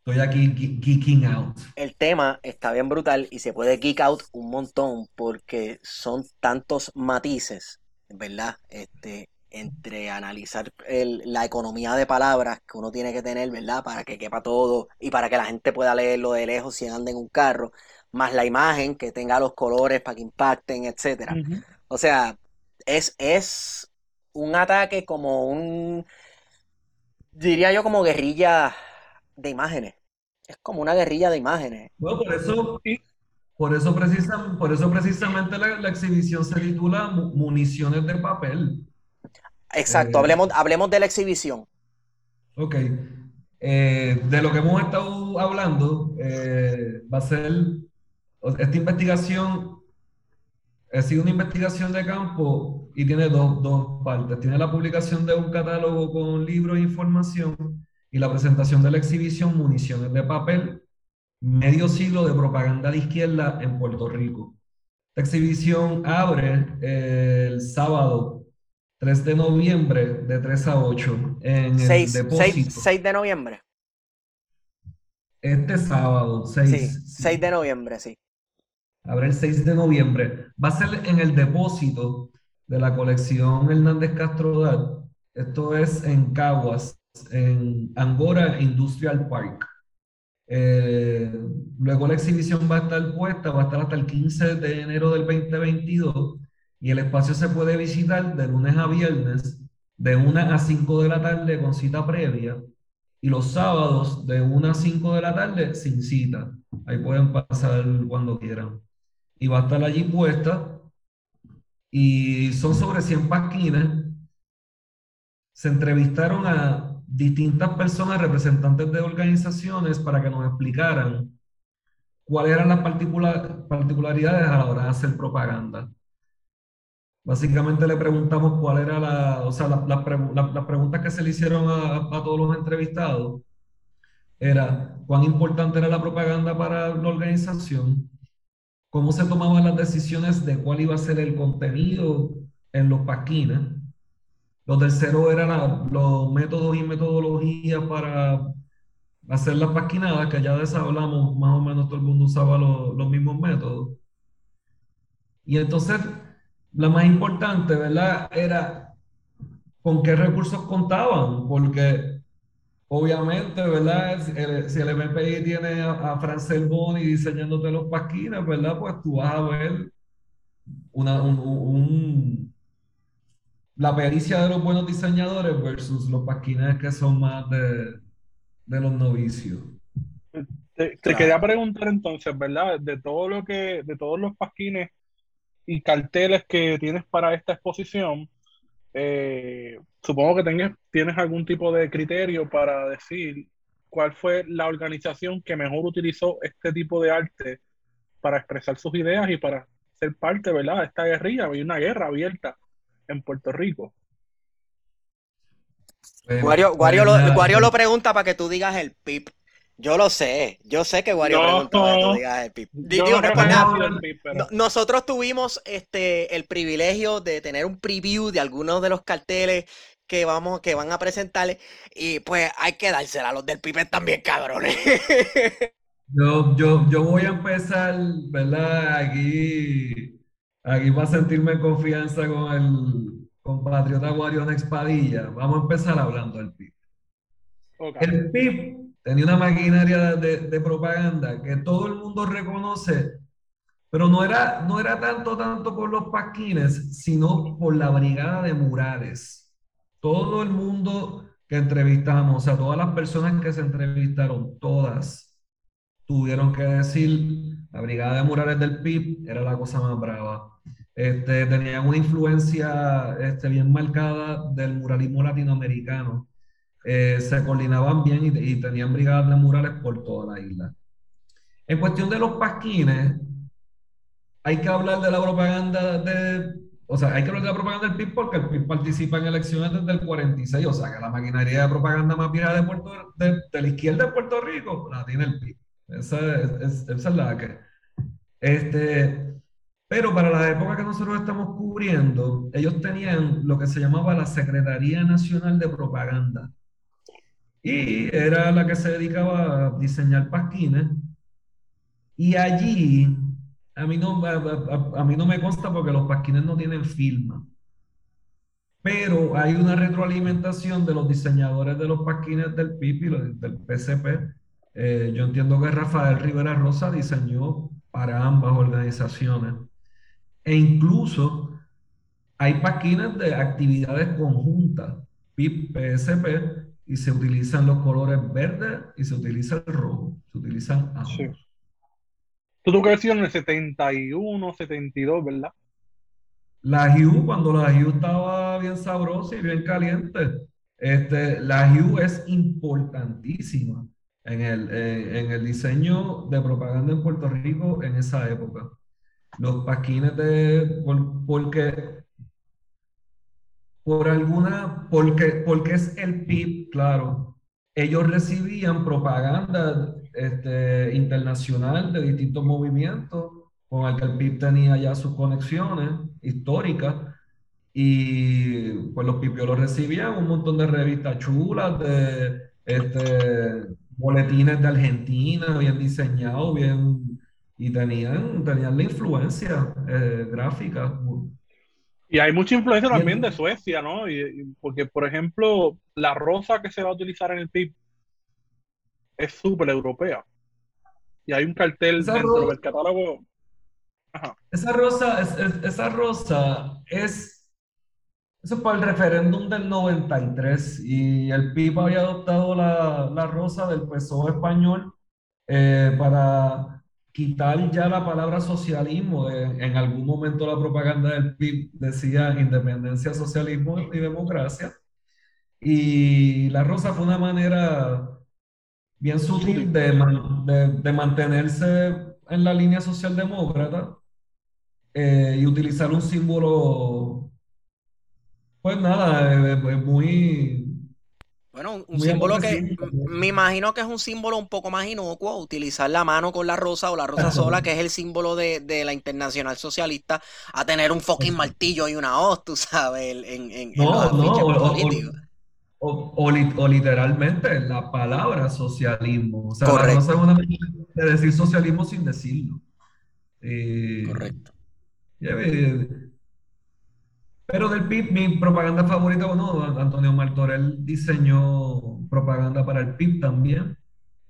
Estoy aquí geeking out. El tema está bien brutal y se puede geek out un montón porque son tantos matices, ¿verdad? Este, entre analizar el, la economía de palabras que uno tiene que tener, ¿verdad? Para que quepa todo y para que la gente pueda leerlo de lejos si anda en un carro, más la imagen que tenga los colores para que impacten, etcétera. Uh -huh. O sea, es, es un ataque como un, diría yo como guerrilla de imágenes. Es como una guerrilla de imágenes. Bueno, por eso, por eso, precisa, por eso precisamente la, la exhibición se titula Municiones de papel. Exacto, eh, hablemos, hablemos de la exhibición. Ok. Eh, de lo que hemos estado hablando, eh, va a ser esta investigación, ha sido una investigación de campo y tiene dos, dos partes. Tiene la publicación de un catálogo con libros e información y la presentación de la exhibición Municiones de Papel, medio siglo de propaganda de izquierda en Puerto Rico. Esta exhibición abre eh, el sábado 3 de noviembre de 3 a 8 en 6, el depósito. 6, 6 de noviembre. Este sábado, 6. Sí, 6 de noviembre, sí. Abre el 6 de noviembre. Va a ser en el depósito de la colección Hernández Castrodad. Esto es en Caguas, en Angora Industrial Park. Eh, luego la exhibición va a estar puesta, va a estar hasta el 15 de enero del 2022 y el espacio se puede visitar de lunes a viernes de 1 a 5 de la tarde con cita previa y los sábados de 1 a 5 de la tarde sin cita. Ahí pueden pasar cuando quieran. Y va a estar allí puesta y son sobre 100 pasquines. Se entrevistaron a distintas personas, representantes de organizaciones, para que nos explicaran cuáles eran las particular, particularidades a la hora de hacer propaganda. Básicamente le preguntamos cuál era la, o sea, las la, la, preguntas que se le hicieron a, a, todos los entrevistados era cuán importante era la propaganda para la organización, cómo se tomaban las decisiones de cuál iba a ser el contenido en los paquines, lo tercero eran los métodos y metodologías para hacer las pasquinadas, que ya de hablamos, más o menos todo el mundo usaba los, los mismos métodos. Y entonces, la más importante, ¿verdad? Era con qué recursos contaban, porque obviamente, ¿verdad? Si el, MPI tiene a, a Francel Boni diseñándote los pasquines, ¿verdad? Pues tú vas a ver una, un, la pericia de los buenos diseñadores versus los pasquines que son más de, de los novicios. Te, quería preguntar entonces, ¿verdad? De todo lo que, de todos los pasquines y carteles que tienes para esta exposición, eh, supongo que tengas, tienes algún tipo de criterio para decir cuál fue la organización que mejor utilizó este tipo de arte para expresar sus ideas y para ser parte, ¿verdad? De esta guerrilla, hay una guerra abierta en Puerto Rico. Guario, Guario, lo, lo, pregunta para que tú digas el PIP. Yo lo sé, yo sé que Wario preguntó nosotros tuvimos este el privilegio de tener un preview de algunos de los carteles que vamos, que van a presentarle, y pues hay que dársela a los del Pipe también, cabrones. Yo, yo, yo voy a empezar, ¿verdad? Aquí, aquí para sentirme en confianza con el compatriota Guario Expadilla. Vamos a empezar hablando del PIB. El PIB tenía una maquinaria de, propaganda que todo el mundo reconoce, pero no era, no era tanto, tanto por los pasquines, sino por la brigada de murales. Todo el mundo que entrevistamos, o sea, todas las personas que se entrevistaron, todas tuvieron que decir, la brigada de murales del PIB era la cosa más brava. Este, tenían una influencia este, bien marcada del muralismo latinoamericano. Eh, se coordinaban bien y, tenían brigadas de murales por toda la isla. En cuestión de los pasquines, hay que hablar de la propaganda de, o sea, hay que hablar de la propaganda del PIB porque el PIB participa en elecciones desde el 46, o sea, que la maquinaria de propaganda más vieja de, Puerto, de, la izquierda de Puerto Rico la tiene el PIB. Esa es, esa es la que... Este, pero para la época que nosotros estamos cubriendo, ellos tenían lo que se llamaba la Secretaría Nacional de Propaganda y era la que se dedicaba a diseñar pasquines. Y allí, a mí no, a, mí no me consta porque los pasquines no tienen firma, pero hay una retroalimentación de los diseñadores de los pasquines del PIP y del PCP. Eh, yo entiendo que Rafael Rivera Rosa diseñó para ambas organizaciones. E incluso hay pasquines de actividades conjuntas, PIP, PSP, y se utilizan los colores verde y se utiliza el rojo. Se utilizan ambos. Sí. Tú creció en el 71, 72, ¿verdad? La Hue, cuando la Hue estaba bien sabrosa y bien caliente, este, la Hue es importantísima en el, en el diseño de propaganda en Puerto Rico en esa época. Los paquines de, porque por alguna, porque, porque es el PIB, claro. Ellos recibían propaganda este, internacional de distintos movimientos con el que el PIB tenía ya sus conexiones históricas y pues los pipiolos recibían un montón de revistas chulas, de este, boletines de Argentina, bien diseñados, bien, y tenían, tenían la influencia eh, gráfica y hay mucha influencia también de Suecia, ¿no? Y, porque, por ejemplo, la rosa que se va a utilizar en el PIB es súper europea. Y hay un cartel dentro del catálogo. Esa rosa, esa rosa es. Eso es para el referéndum del 93 y el PIB había adoptado la, la rosa del PSOE español eh, para quitar ya la palabra socialismo. en algún momento la propaganda del PIB decía independencia, socialismo y democracia. Y la rosa fue una manera bien sutil de, de, mantenerse en la línea socialdemócrata eh, y utilizar un símbolo, pues nada, eh, eh, muy bueno, un, símbolo que me imagino que es un símbolo un poco más inocuo, utilizar la mano con la rosa o la rosa sola, que es el símbolo de, la internacional socialista, a tener un fucking martillo y una hoz, tú sabes, en, en, no, no, o, o, literalmente la palabra socialismo. O sea, la rosa es una de decir socialismo sin decirlo. Eh, Correcto. Pero del PIB, mi propaganda favorita, bueno, Antonio Martorell diseñó propaganda para el PIB también.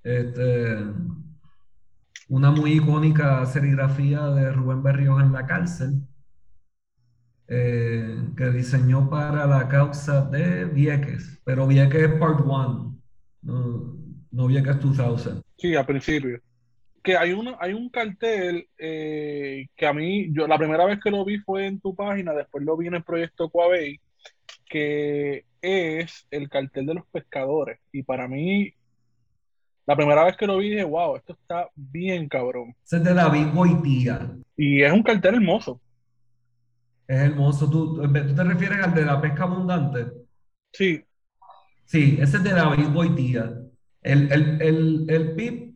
Este, una muy icónica serigrafía de Rubén Berríos en la cárcel, eh, que diseñó para la causa de Vieques, pero Vieques es Part 1, no, no Vieques 2000. Sí, al principio que hay, una, hay un cartel eh, que a mí, yo la primera vez que lo vi fue en tu página, después lo vi en el proyecto Coabey, que es el cartel de los pescadores. Y para mí, la primera vez que lo vi dije, wow, esto está bien cabrón. Ese es de David Goitía. Y es un cartel hermoso. Es hermoso. ¿Tú, ¿Tú te refieres al de la pesca abundante? Sí. Sí, ese es de David Goitía. El, el, el, el PIB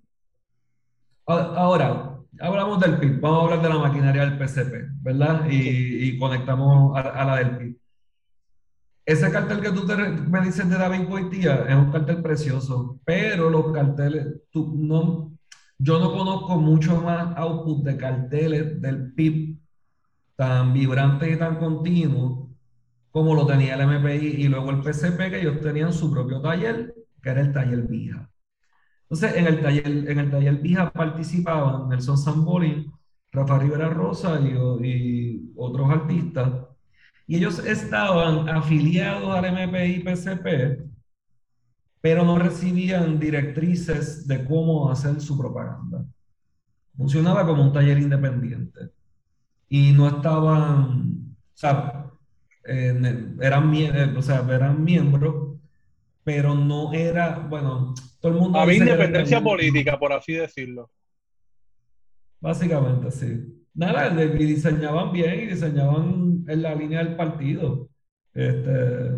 Ahora, hablamos del PIB, vamos a hablar de la maquinaria del PCP, ¿verdad? Y, conectamos a, la del PIB. Ese cartel que tú me dices de David Goitía es un cartel precioso, pero los carteles, tú, no, yo no conozco mucho más output de carteles del PIB tan vibrantes y tan continuos como lo tenía el MPI y luego el PCP, que ellos tenían su propio taller, que era el taller Vija. Entonces, en el taller, en el taller Vija participaban Nelson Sambolin, Rafa Rivera Rosa y, otros artistas. Y ellos estaban afiliados al MPI PCP, pero no recibían directrices de cómo hacer su propaganda. Funcionaba como un taller independiente. Y no estaban, o sea, eran, eh, o sea, eran miembros, pero no era, bueno, todo el mundo... Había independencia política, por así decirlo. Básicamente, sí. Nada, y diseñaban bien y diseñaban en la línea del partido. Este,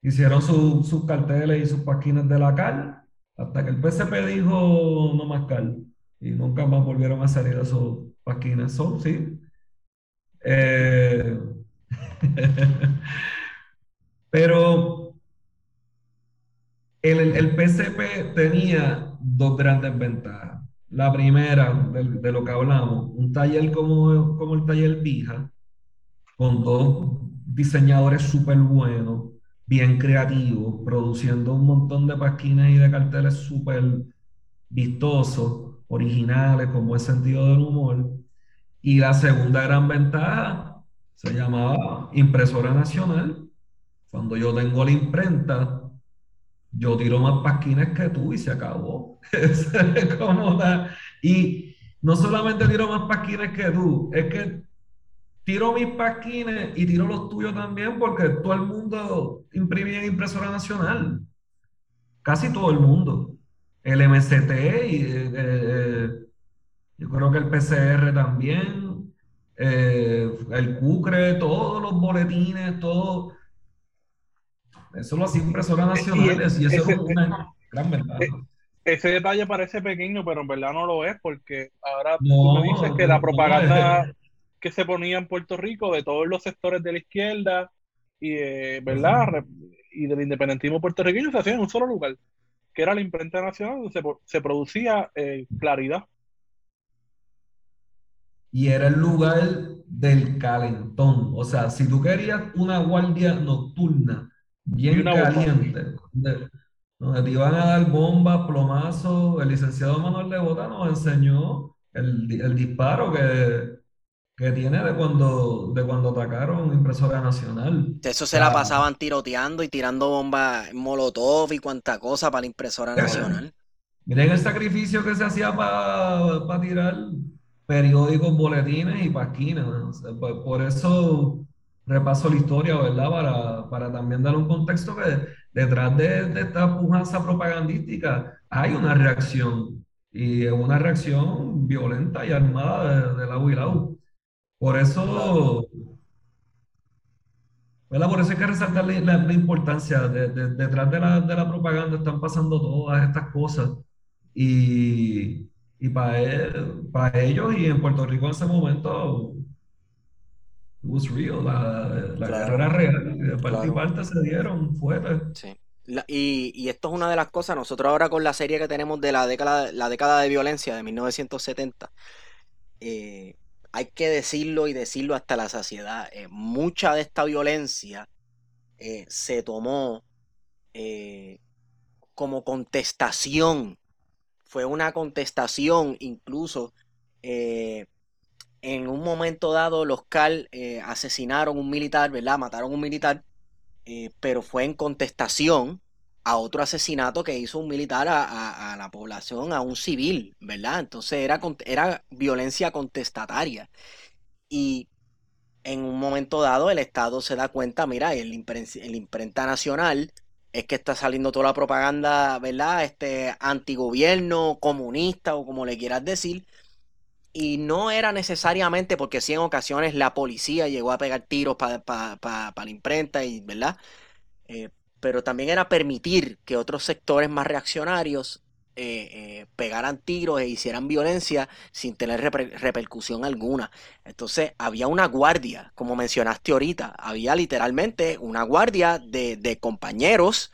hicieron sus carteles y sus páginas de la cal, hasta que el PCP dijo no más cal. Y nunca más volvieron a salir esos páginas. Son, sí. Eh, pero el, PCP tenía dos grandes ventajas. La primera, de, lo que hablamos, un taller como, como el taller Vija, con dos diseñadores súper buenos, bien creativos, produciendo un montón de pasquines y de carteles súper vistosos, originales, con buen sentido del humor. Y la segunda gran ventaja se llamaba impresora nacional. Cuando yo tengo la imprenta, yo tiro más pasquines que tú y se acabó. Y no solamente tiro más pasquines que tú, es que tiro mis pasquines y tiro los tuyos también porque todo el mundo imprimía en impresora nacional. Casi todo el mundo. El MCT y eh, eh, yo creo que el PCR también, eh, el CUCRE, todos los boletines, todo eso lo hacía impresoras nacionales y, eso es una gran ventaja. E, ese detalle parece pequeño, pero en verdad no lo es, porque ahora tú me dices que la propaganda que se ponía en Puerto Rico de todos los sectores de la izquierda y ¿verdad? y del independentismo puertorriqueño se hacía en un solo lugar, que era la imprenta nacional, donde se, se producía eh, claridad. Y era el lugar del calentón. O sea, si tú querías una guardia nocturna bien caliente, te iban a dar bombas, plomazos. El licenciado Manuel de Bota nos enseñó el, disparo que, que tiene de cuando, de cuando atacaron Impresora Nacional. Eso se la pasaban tiroteando y tirando bombas molotov y cuanta cosa para la Impresora Nacional. Miren el sacrificio que se hacía para tirar periódicos, boletines y pasquinas. por, eso repaso la historia, ¿verdad? Para, para también dar un contexto que detrás de, esta pujanza propagandística hay una reacción y es una reacción violenta y armada de, la UILAU. Por eso, ¿verdad? Por eso hay que resaltar la, importancia. De, detrás de la, de la propaganda están pasando todas estas cosas y, y para, para ellos y en Puerto Rico en ese momento was real, la, carrera real, de parte y parte se dieron fuerte. Sí. y, y, esto es una de las cosas, nosotros ahora con la serie que tenemos de la década, la década de violencia de 1970, eh, hay que decirlo y decirlo hasta la saciedad. Eh, mucha de esta violencia eh, se tomó eh, como contestación. Fue una contestación, incluso en un momento dado los CAL asesinaron un militar, ¿verdad? Mataron un militar, pero fue en contestación a otro asesinato que hizo un militar a, la población, a un civil, ¿verdad? Entonces era, era violencia contestataria. Y en un momento dado el Estado se da cuenta, mira, el, el imprenta nacional es que está saliendo toda la propaganda, ¿verdad? Este antigobierno, comunista o como le quieras decir. Y no era necesariamente porque sí en ocasiones la policía llegó a pegar tiros para la imprenta, y, ¿verdad? Eh, pero también era permitir que otros sectores más reaccionarios eh, eh, pegaran tiros e hicieran violencia sin tener repercusión alguna. Entonces había una guardia, como mencionaste ahorita, había literalmente una guardia de, compañeros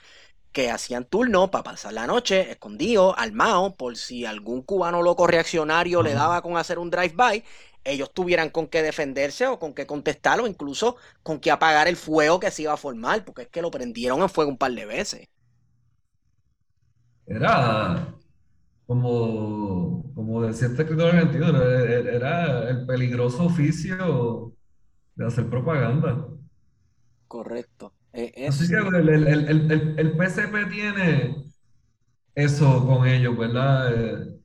que hacían turno para pasar la noche escondido, armado, por si algún cubano loco reaccionario le daba con hacer un drive-by ellos tuvieran con qué defenderse o con qué contestar o incluso con qué apagar el fuego que se iba a formar, porque es que lo prendieron en fuego un par de veces. Era como, como decía este escritor argentino, era el peligroso oficio de hacer propaganda. Correcto. E, Así que el, el, el, PCP tiene eso con ellos, ¿verdad? Eh,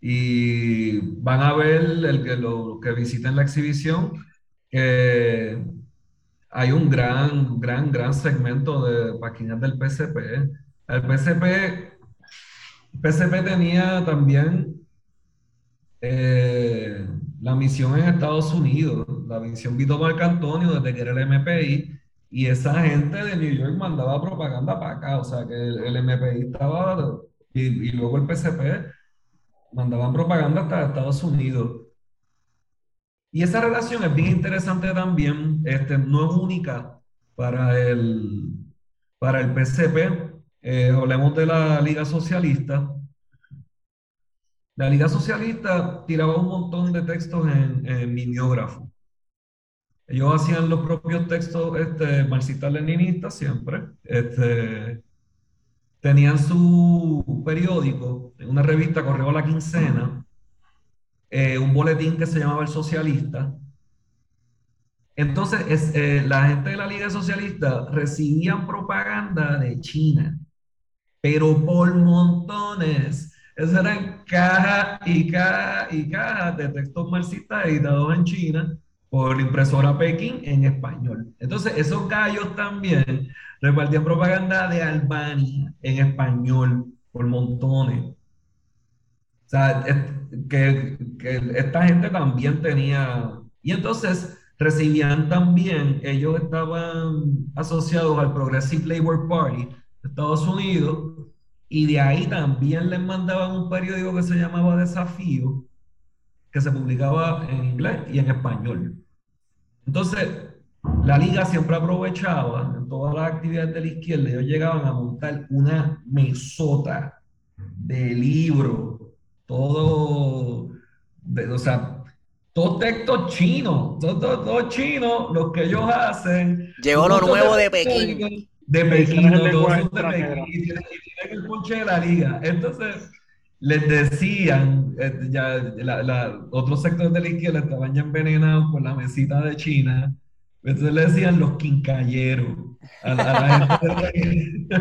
y van a ver el que lo que visiten la exhibición que hay un gran, gran, gran segmento de páginas del PCP. El PCP, PCP tenía también eh, la misión en Estados Unidos, la misión Vito Marcantonio desde que era el MPI, y esa gente de New York mandaba propaganda para acá, o sea que el, MPI estaba, y, y luego el PCP mandaban propaganda hasta Estados Unidos. Y esa relación es bien interesante también, este, no es única para el, para el PCP. Eh, hablemos de la Liga Socialista. La Liga Socialista tiraba un montón de textos en, en mimeógrafo. Ellos hacían los propios textos este, marxistas-leninistas siempre. Este, tenían su periódico, una revista Correo la Quincena, eh, un boletín que se llamaba El Socialista. Entonces, es, eh, la gente de la Liga Socialista recibían propaganda de China, pero por montones. Esas eran cajas y cajas y cajas de textos marxistas editados en China por impresora Pekín en español. Entonces, esos gallos también repartían propaganda de Albania en español por montones. O sea, que, esta gente también tenía... Y entonces recibían también, ellos estaban asociados al Progressive Labor Party de Estados Unidos, y de ahí también les mandaban un periódico que se llamaba Desafío, que se publicaba en inglés y en español. Entonces, la liga siempre aprovechaba en todas las actividades de la izquierda, ellos llegaban a montar una mesota de libros, todo, o sea, todos textos chinos, todos todo, chinos, los que ellos hacen. Llegó lo nuevo de Pekín. De Pekín, todos son de Pekín, y tienen, el ponche de la liga. Entonces, les decían, eh, ya la, otros sectores de la izquierda estaban ya envenenados por la mesita de China, entonces le decían los quincalleros a la, gente.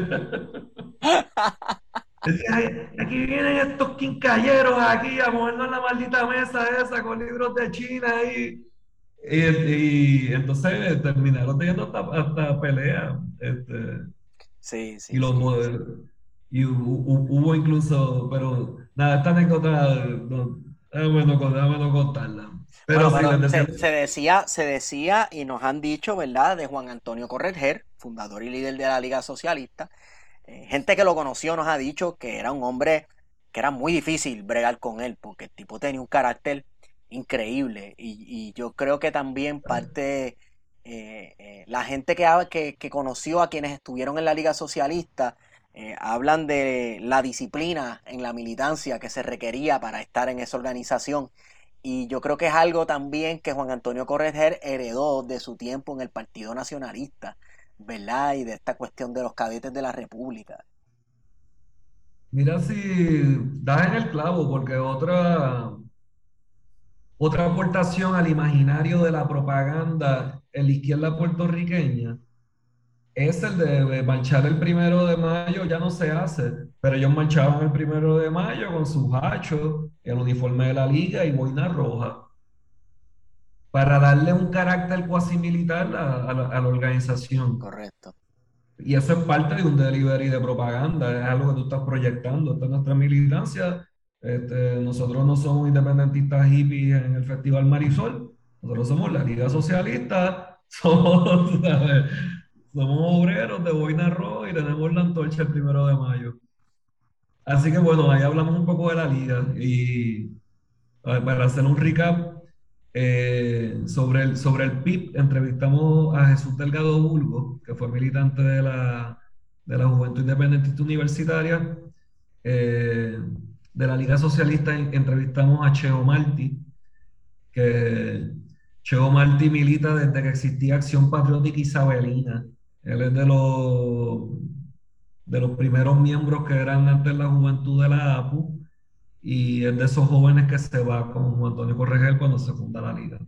Decían, aquí vienen estos quincalleros aquí a movernos la maldita mesa esa con libros de China y, y, entonces terminaron teniendo hasta, hasta pelea. Este, sí, sí. Y los modelos y hubo, incluso, pero nada, esta anécdota, no, déjame, no, contarla. Pero, se, decía, se decía y nos han dicho, ¿verdad?, de Juan Antonio Correger, fundador y líder de la Liga Socialista. Eh, gente que lo conoció nos ha dicho que era un hombre que era muy difícil bregar con él, porque el tipo tenía un carácter increíble. Y, yo creo que también parte, eh, eh, la gente que, que, que conoció a quienes estuvieron en la Liga Socialista, eh, hablan de la disciplina en la militancia que se requería para estar en esa organización. Y yo creo que es algo también que Juan Antonio Correger heredó de su tiempo en el Partido Nacionalista, ¿verdad? Y de esta cuestión de los cadetes de la República. Mira si das en el clavo, porque otra, otra aportación al imaginario de la propaganda en la izquierda puertorriqueña es el de manchar el primero de mayo, ya no se hace, pero ellos marchaban el primero de mayo con sus hachos, el uniforme de la liga y boina roja, para darle un carácter cuasi militar a, la, organización. Correcto. Y eso es parte de un delivery de propaganda, es algo que tú estás proyectando. Esta es nuestra militancia. Este, nosotros no somos independentistas hippies en el Festival Marisol, nosotros somos la Liga Socialista, somos, somos obreros de boina roja y tenemos la antorcha el primero de mayo. Así que bueno, ahí hablamos un poco de la liga y para hacer un recap eh, sobre, el, sobre el PIB, entrevistamos a Jesús Delgado Bulgo, que fue militante de la, de la Juventud Independentista Universitaria. Eh, de la Liga Socialista entrevistamos a Cheo Marti, que Cheo Marti milita desde que existía Acción Patriótica Isabelina. Él es de los, de los primeros miembros que eran antes la juventud de la APU y es de esos jóvenes que se va con Juan Antonio Corregel cuando se funda la liga.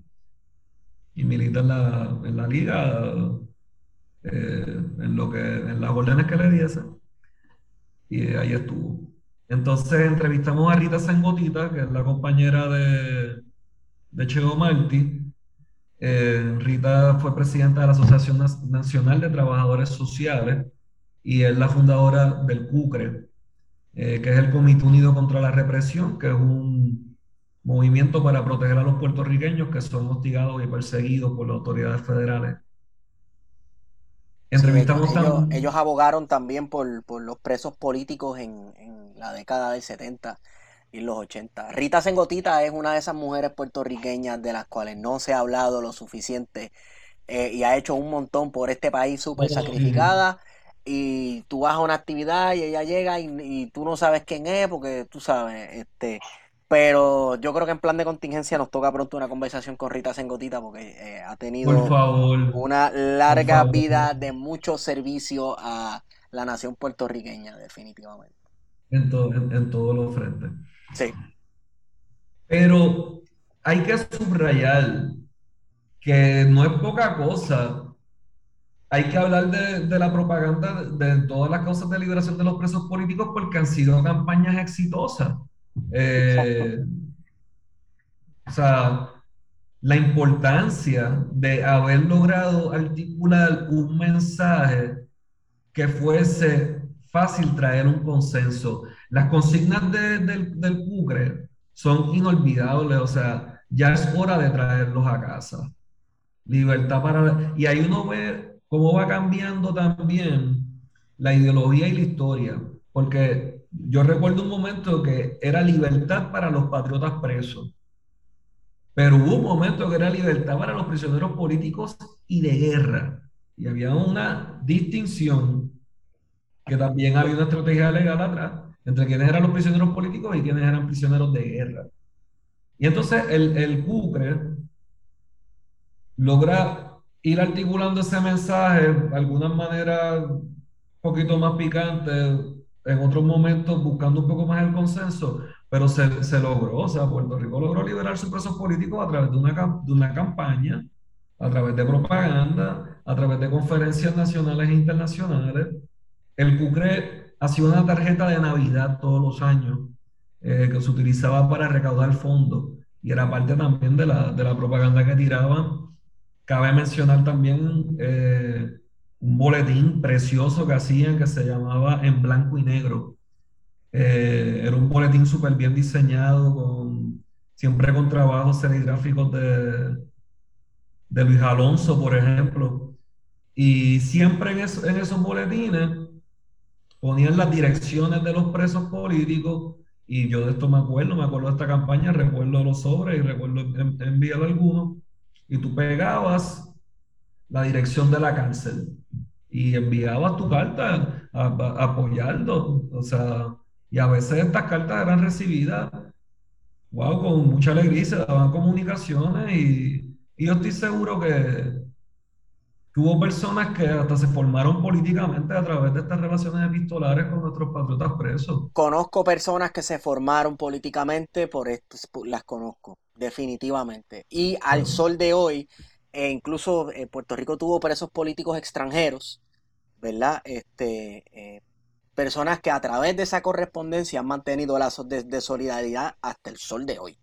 Y milita en la, en la liga eh, en, lo que, en las órdenes que le diesen. Y ahí estuvo. Entonces entrevistamos a Rita Sengotita, que es la compañera de, de Cheo Martí, eh, Rita fue presidenta de la Asociación Nacional de Trabajadores Sociales y es la fundadora del CUCRE, eh, que es el Comité Unido contra la Represión, que es un movimiento para proteger a los puertorriqueños que son hostigados y perseguidos por las autoridades federales. Entrevistamos ellos, abogaron también por, los presos políticos en, en la década del 70 y los 80. Rita Sengotita es una de esas mujeres puertorriqueñas de las cuales no se ha hablado lo suficiente eh, y ha hecho un montón por este país súper sacrificada. Y tú vas a una actividad y ella llega y, tú no sabes quién es porque tú sabes, este, pero yo creo que en plan de contingencia nos toca pronto una conversación con Rita Sengotita porque eh, ha tenido una larga vida de mucho servicio a la nación puertorriqueña, definitivamente. En, en todos los frentes. Sí. Pero hay que subrayar que no es poca cosa. Hay que hablar de, la propaganda de todas las causas de liberación de los presos políticos porque han sido campañas exitosas. Eh, o sea, la importancia de haber logrado articular un mensaje que fuese fácil traer un consenso. Las consignas del, del Cucre son inolvidables, o sea, ya es hora de traerlos a casa. Libertad para... Y ahí uno ve cómo va cambiando también la ideología y la historia, porque yo recuerdo un momento que era libertad para los patriotas presos, pero hubo un momento que era libertad para los prisioneros políticos y de guerra, y había una distinción que también había una estrategia legal atrás entre quienes eran los prisioneros políticos y quienes eran prisioneros de guerra. Y entonces el, el CUCRE logra ir articulando ese mensaje de alguna manera un poquito más picante, en otros momentos buscando un poco más el consenso, pero se, se logró, o sea, Puerto Rico logró liberar sus presos políticos a través de una, de una campaña, a través de propaganda, a través de conferencias nacionales e internacionales. El CUCRE ha sido una tarjeta de Navidad todos los años eh, que se utilizaba para recaudar fondos y era parte también de la, de la propaganda que tiraban. Cabe mencionar también eh, un boletín precioso que hacían que se llamaba En Blanco y Negro. Eh, era un boletín súper bien diseñado, con, siempre con trabajos serigráficos de, de Luis Alonso, por ejemplo. Y siempre en, en esos boletines ponían las direcciones de los presos políticos y yo de esto me acuerdo, me acuerdo de esta campaña, recuerdo los sobres y recuerdo enviar algunos y tú pegabas la dirección de la cárcel y enviabas tu carta apoyando, o sea, y a veces estas cartas eran recibidas wow, con mucha alegría se daban comunicaciones y, y yo estoy seguro que hubo personas que hasta se formaron políticamente a través de estas relaciones epistolares con nuestros patriotas presos. Conozco personas que se formaron políticamente, por esto las conozco, definitivamente. Y al sol de hoy, e incluso eh, Puerto Rico tuvo presos políticos extranjeros, ¿verdad? Este, eh, personas que a través de esa correspondencia han mantenido lazos de, solidaridad hasta el sol de hoy.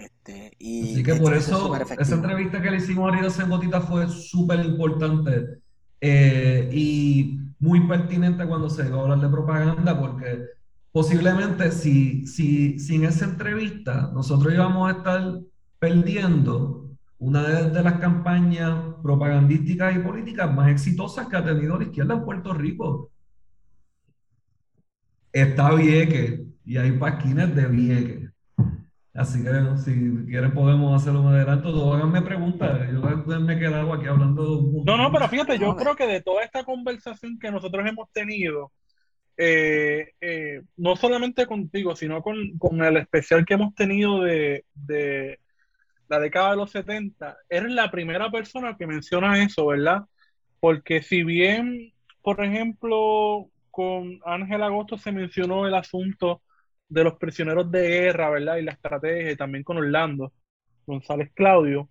Este, y Así que por eso esa entrevista que le hicimos a Rita Sengotita fue súper importante eh, y muy pertinente cuando se iba a hablar de propaganda, porque posiblemente si, si sin esa entrevista nosotros íbamos a estar perdiendo una de, las campañas propagandísticas y políticas más exitosas que ha tenido la izquierda en Puerto Rico. Está Vieque y hay pasquines de Vieque. Así que si quieren podemos hacerlo más adelante. Háganme preguntas. Yo me he quedado aquí hablando. No, no, pero fíjate, yo creo que de toda esta conversación que nosotros hemos tenido, eh, eh, no solamente contigo, sino con, con, el especial que hemos tenido de, de la década de los 70, eres la primera persona que menciona eso, ¿verdad? Porque si bien, por ejemplo, con Ángel Agosto se mencionó el asunto de los prisioneros de guerra, ¿verdad? Y la estrategia, y también con Orlando González Claudio,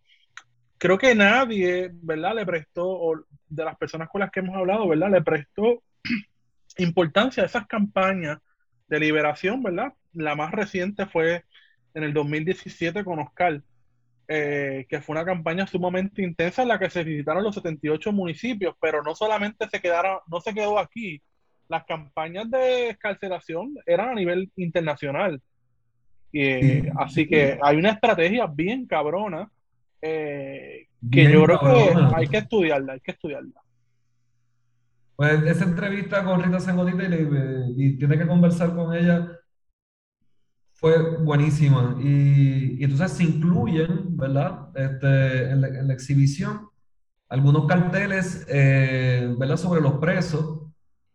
creo que nadie, ¿verdad? Le prestó, o de las personas con las que hemos hablado, ¿verdad? Le prestó importancia a esas campañas de liberación, ¿verdad? La más reciente fue en el 2017 con Oscar. Eh, que fue una campaña sumamente intensa en la que se visitaron los 78 municipios, pero no solamente se quedaron, no se quedó aquí, las campañas de escarcelación eran a nivel internacional. Y, así que hay una estrategia bien cabrona eh, que yo creo que hay que estudiarla, hay que estudiarla. Pues esa entrevista con Rita Sengotita y tiene que conversar con ella fue buenísima. Y, entonces se incluyen, ¿verdad? Este, en, la, exhibición, algunos carteles, eh, ¿verdad? Sobre los presos.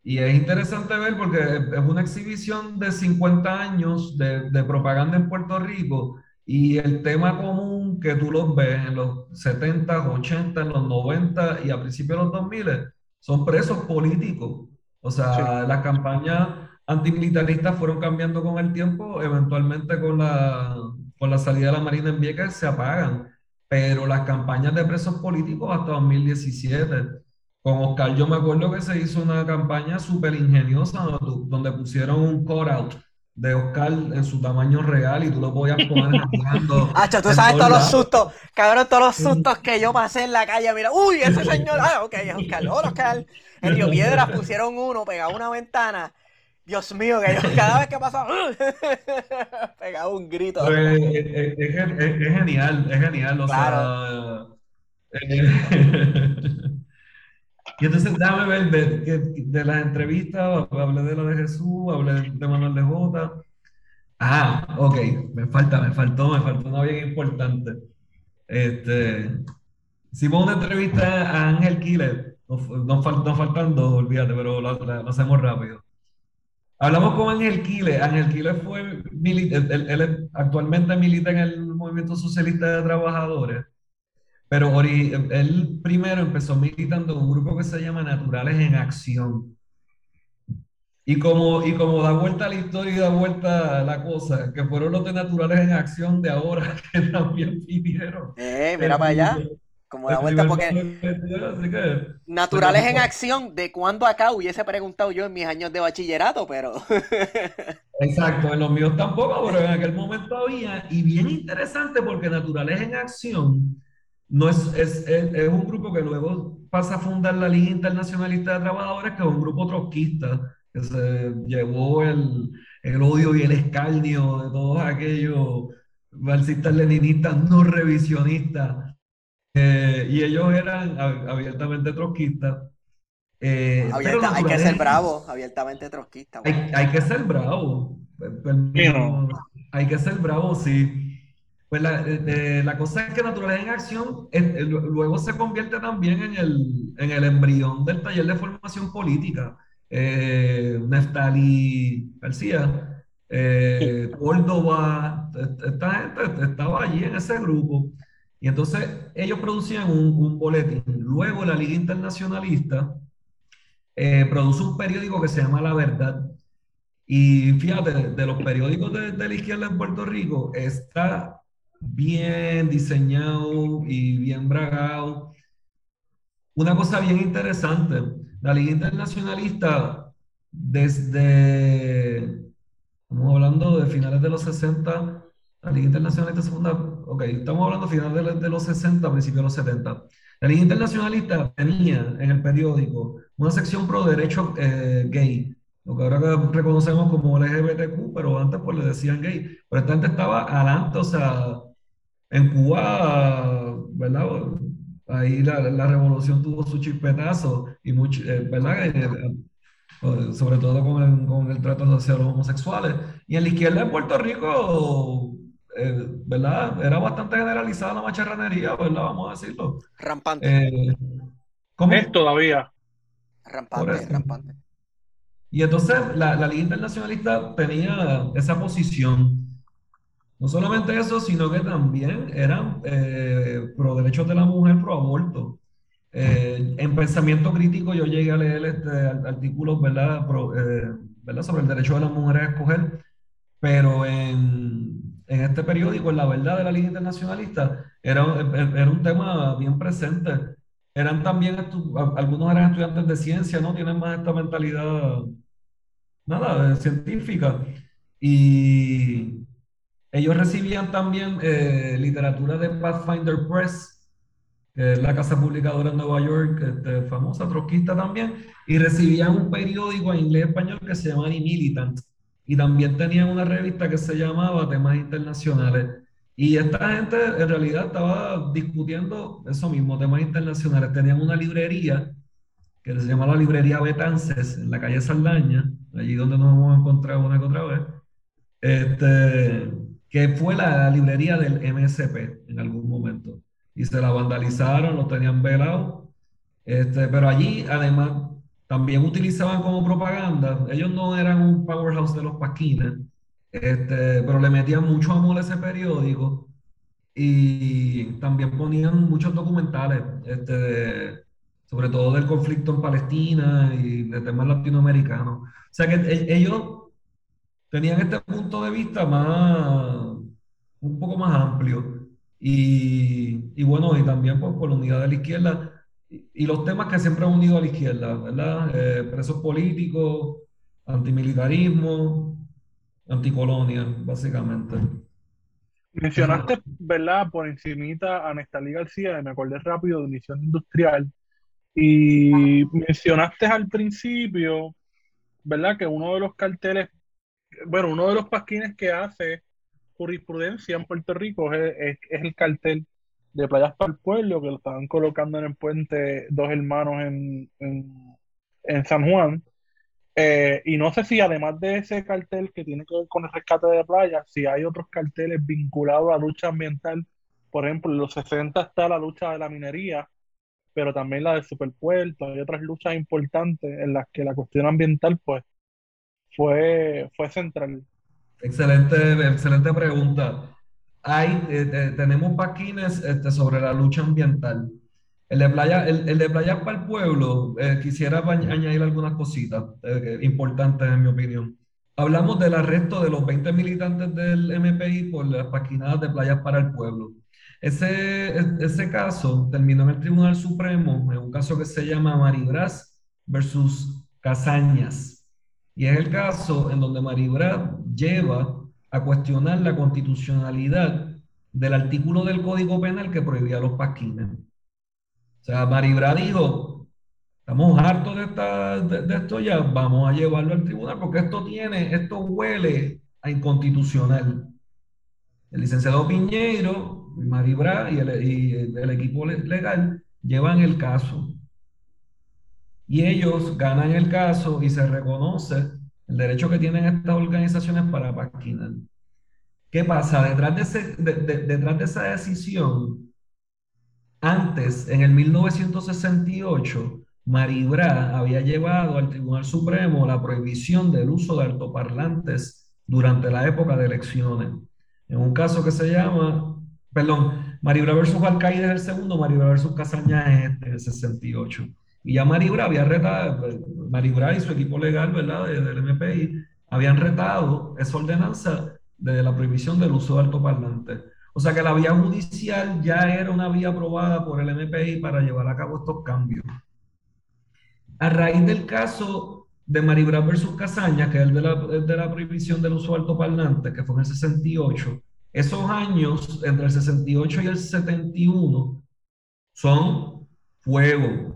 Y es interesante ver porque es una exhibición de 50 años de, de propaganda en Puerto Rico y el tema común que tú los ves en los 70, 80, en los 90 y a principios de los 2000 son presos políticos. O sea, la campaña antimilitaristas fueron cambiando con el tiempo, eventualmente con la, con la salida de la Marina en Vieques se apagan, pero las campañas de presos políticos hasta 2017. Con Oscar yo me acuerdo que se hizo una campaña súper ingeniosa donde pusieron un cut-out de Oscar en su tamaño real y tú lo podías poner jugando. Hacho, tú sabes todos los sustos, cabrón, todos los sustos que yo pasé en la calle. Mira, uy, ese señor, ah, ok, es Oscar, hola Oscar. En Río Piedras pusieron uno pegado a una ventana Dios mío, que yo cada vez que pasa pegaba un grito. Pues, es, genial, es genial. O sea, eh, y entonces déjame ver de, de, las entrevistas, hablé de la de Jesús, hablé de Manuel de Jota. Ah, ok, me falta, me faltó, me faltó una bien importante. Este, hicimos una entrevista a Ángel Killer, nos, nos, faltan dos, olvídate, pero lo hacemos rápido. Hablamos con Ángel Quile. Ángel Quile fue él, él, actualmente milita en el Movimiento Socialista de Trabajadores, pero él primero empezó militando en un grupo que se llama Naturales en Acción. Y como, y como da vuelta la historia y da vuelta la cosa, que fueron los de Naturales en Acción de ahora que también pidieron. Eh, mira para allá. Como da vuelta porque naturales en acción, de cuándo acá hubiese preguntado yo en mis años de bachillerato, pero Exacto, en los míos tampoco, pero en aquel momento había, y bien interesante porque naturales en acción no es, es, es, un grupo que luego pasa a fundar la Liga Internacionalista de Trabajadores, que es un grupo trotskista, que se llevó el, el odio y el escarnio de todos aquellos marxistas leninistas no revisionistas eh, y ellos eran abiertamente trotskistas. Eh, hay que ser bravo, abiertamente trotskista. Hay, que ser bravo. Hay que ser bravo, sí. Pues la, eh, la cosa es que Naturaleza en Acción luego se convierte también en el, en el embrión del taller de formación política. Neftali García eh, Córdoba, esta gente estaba allí en ese grupo. Y entonces ellos producían un, un boletín. Luego la Liga Internacionalista eh, produce un periódico que se llama La Verdad. Y fíjate, de los periódicos de, de la izquierda en Puerto Rico, está bien diseñado y bien bragado. Una cosa bien interesante, la Liga Internacionalista, desde, estamos hablando de finales de los 60, la Liga Internacionalista segunda, ok, estamos hablando finales de, los 60, principios de los 70. La Liga Internacionalista tenía en el periódico una sección pro derecho eh, gay, lo que ahora reconocemos como LGBTQ, pero antes pues le decían gay. Pero esta gente estaba adelante, o sea, en Cuba, ¿verdad? Ahí la, la revolución tuvo su chispetazo y mucho, eh, ¿verdad? Eh, eh, sobre todo con el, con el trato social de los homosexuales. Y en la izquierda de Puerto Rico, ¿verdad? Era bastante generalizada la macharranería, ¿verdad? Vamos a decirlo. Rampante. ¿Cómo? Es todavía. Rampante, rampante. Y entonces la, la Liga Internacionalista tenía esa posición no solamente eso, sino que también eran eh, pro derechos de la mujer, pro aborto. Eh, en pensamiento crítico yo llegué a leer este, artículos ¿verdad? Eh, ¿verdad? sobre el derecho de las mujeres a escoger, pero en, en este periódico, en La Verdad de la Liga Internacionalista, era, era un tema bien presente. Eran también, algunos eran estudiantes de ciencia, ¿no? Tienen más esta mentalidad, nada, científica. Y ellos recibían también eh, literatura de Pathfinder Press, que es la casa publicadora en Nueva York, este, famosa, trotskista también, y recibían un periódico en inglés y español que se llama Militant, y también tenían una revista que se llamaba Temas Internacionales. Y esta gente en realidad estaba discutiendo eso mismo, temas internacionales. Tenían una librería que se llama la librería Betances, en la calle Saldaña, allí donde nos hemos encontrado una que otra vez. Este, que fue la librería del MSP en algún momento. Y se la vandalizaron, lo tenían velado. Este, pero allí, además, también utilizaban como propaganda. Ellos no eran un powerhouse de los paquines, este, pero le metían mucho amor a ese periódico. Y también ponían muchos documentales, este, sobre todo del conflicto en Palestina y de temas latinoamericanos. O sea que e, ellos tenían este punto de vista más, un poco más amplio. Y, y bueno, y también pues, por la unidad de la izquierda y, los temas que siempre han unido a la izquierda, ¿verdad? Eh, presos políticos, antimilitarismo, anticolonia, básicamente. Mencionaste, ¿verdad? Por encimita a Nestalí García, me acordé rápido de Misión Industrial. Y mencionaste al principio, ¿verdad? Que uno de los carteles bueno, uno de los pasquines que hace jurisprudencia en Puerto Rico es, el cartel de Playas para el Pueblo, que lo estaban colocando en el puente Dos Hermanos en, en, San Juan. Eh, y no sé si además de ese cartel que tiene que ver con el rescate de playas, si hay otros carteles vinculados a lucha ambiental. Por ejemplo, en los 60 está la lucha de la minería, pero también la del superpuerto. Hay otras luchas importantes en las que la cuestión ambiental, pues, fue, fue central. Excelente, excelente pregunta. Hay, eh, tenemos paquines este, sobre la lucha ambiental. El de Playa, el, de Playa para el Pueblo, eh, quisiera añadir algunas cositas eh, importantes en mi opinión. Hablamos del arresto de los 20 militantes del MPI por las paquinadas de Playas para el Pueblo. Ese, ese caso terminó en el Tribunal Supremo, en un caso que se llama Maribras versus Casañas. Y es el caso en donde Maribra lleva a cuestionar la constitucionalidad del artículo del Código Penal que prohibía los pasquines. O sea, Maribra dijo, estamos hartos de, esta, de, esto ya, vamos a llevarlo al tribunal porque esto tiene, esto huele a inconstitucional. El licenciado Piñeiro, Maribra y el equipo legal llevan el caso y ellos ganan el caso y se reconoce el derecho que tienen estas organizaciones para paquinar. ¿Qué pasa? Detrás de, ese, detrás de esa decisión, antes, en el 1968, Maribra había llevado al Tribunal Supremo la prohibición del uso de altoparlantes durante la época de elecciones. En un caso que se llama, perdón, Maribra versus Alcaide es el segundo, Maribra versus Casaña es este, el 68. Y ya Maribra había retado, Maribra y su equipo legal, ¿verdad?, del MPI, habían retado esa ordenanza de la prohibición del uso de altoparlantes. O sea que la vía judicial ya era una vía aprobada por el MPI para llevar a cabo estos cambios. A raíz del caso de Maribra versus Casaña, que es el de la, de la prohibición del uso de altoparlantes, que fue en el 68, esos años entre el 68 y el 71 son fuego.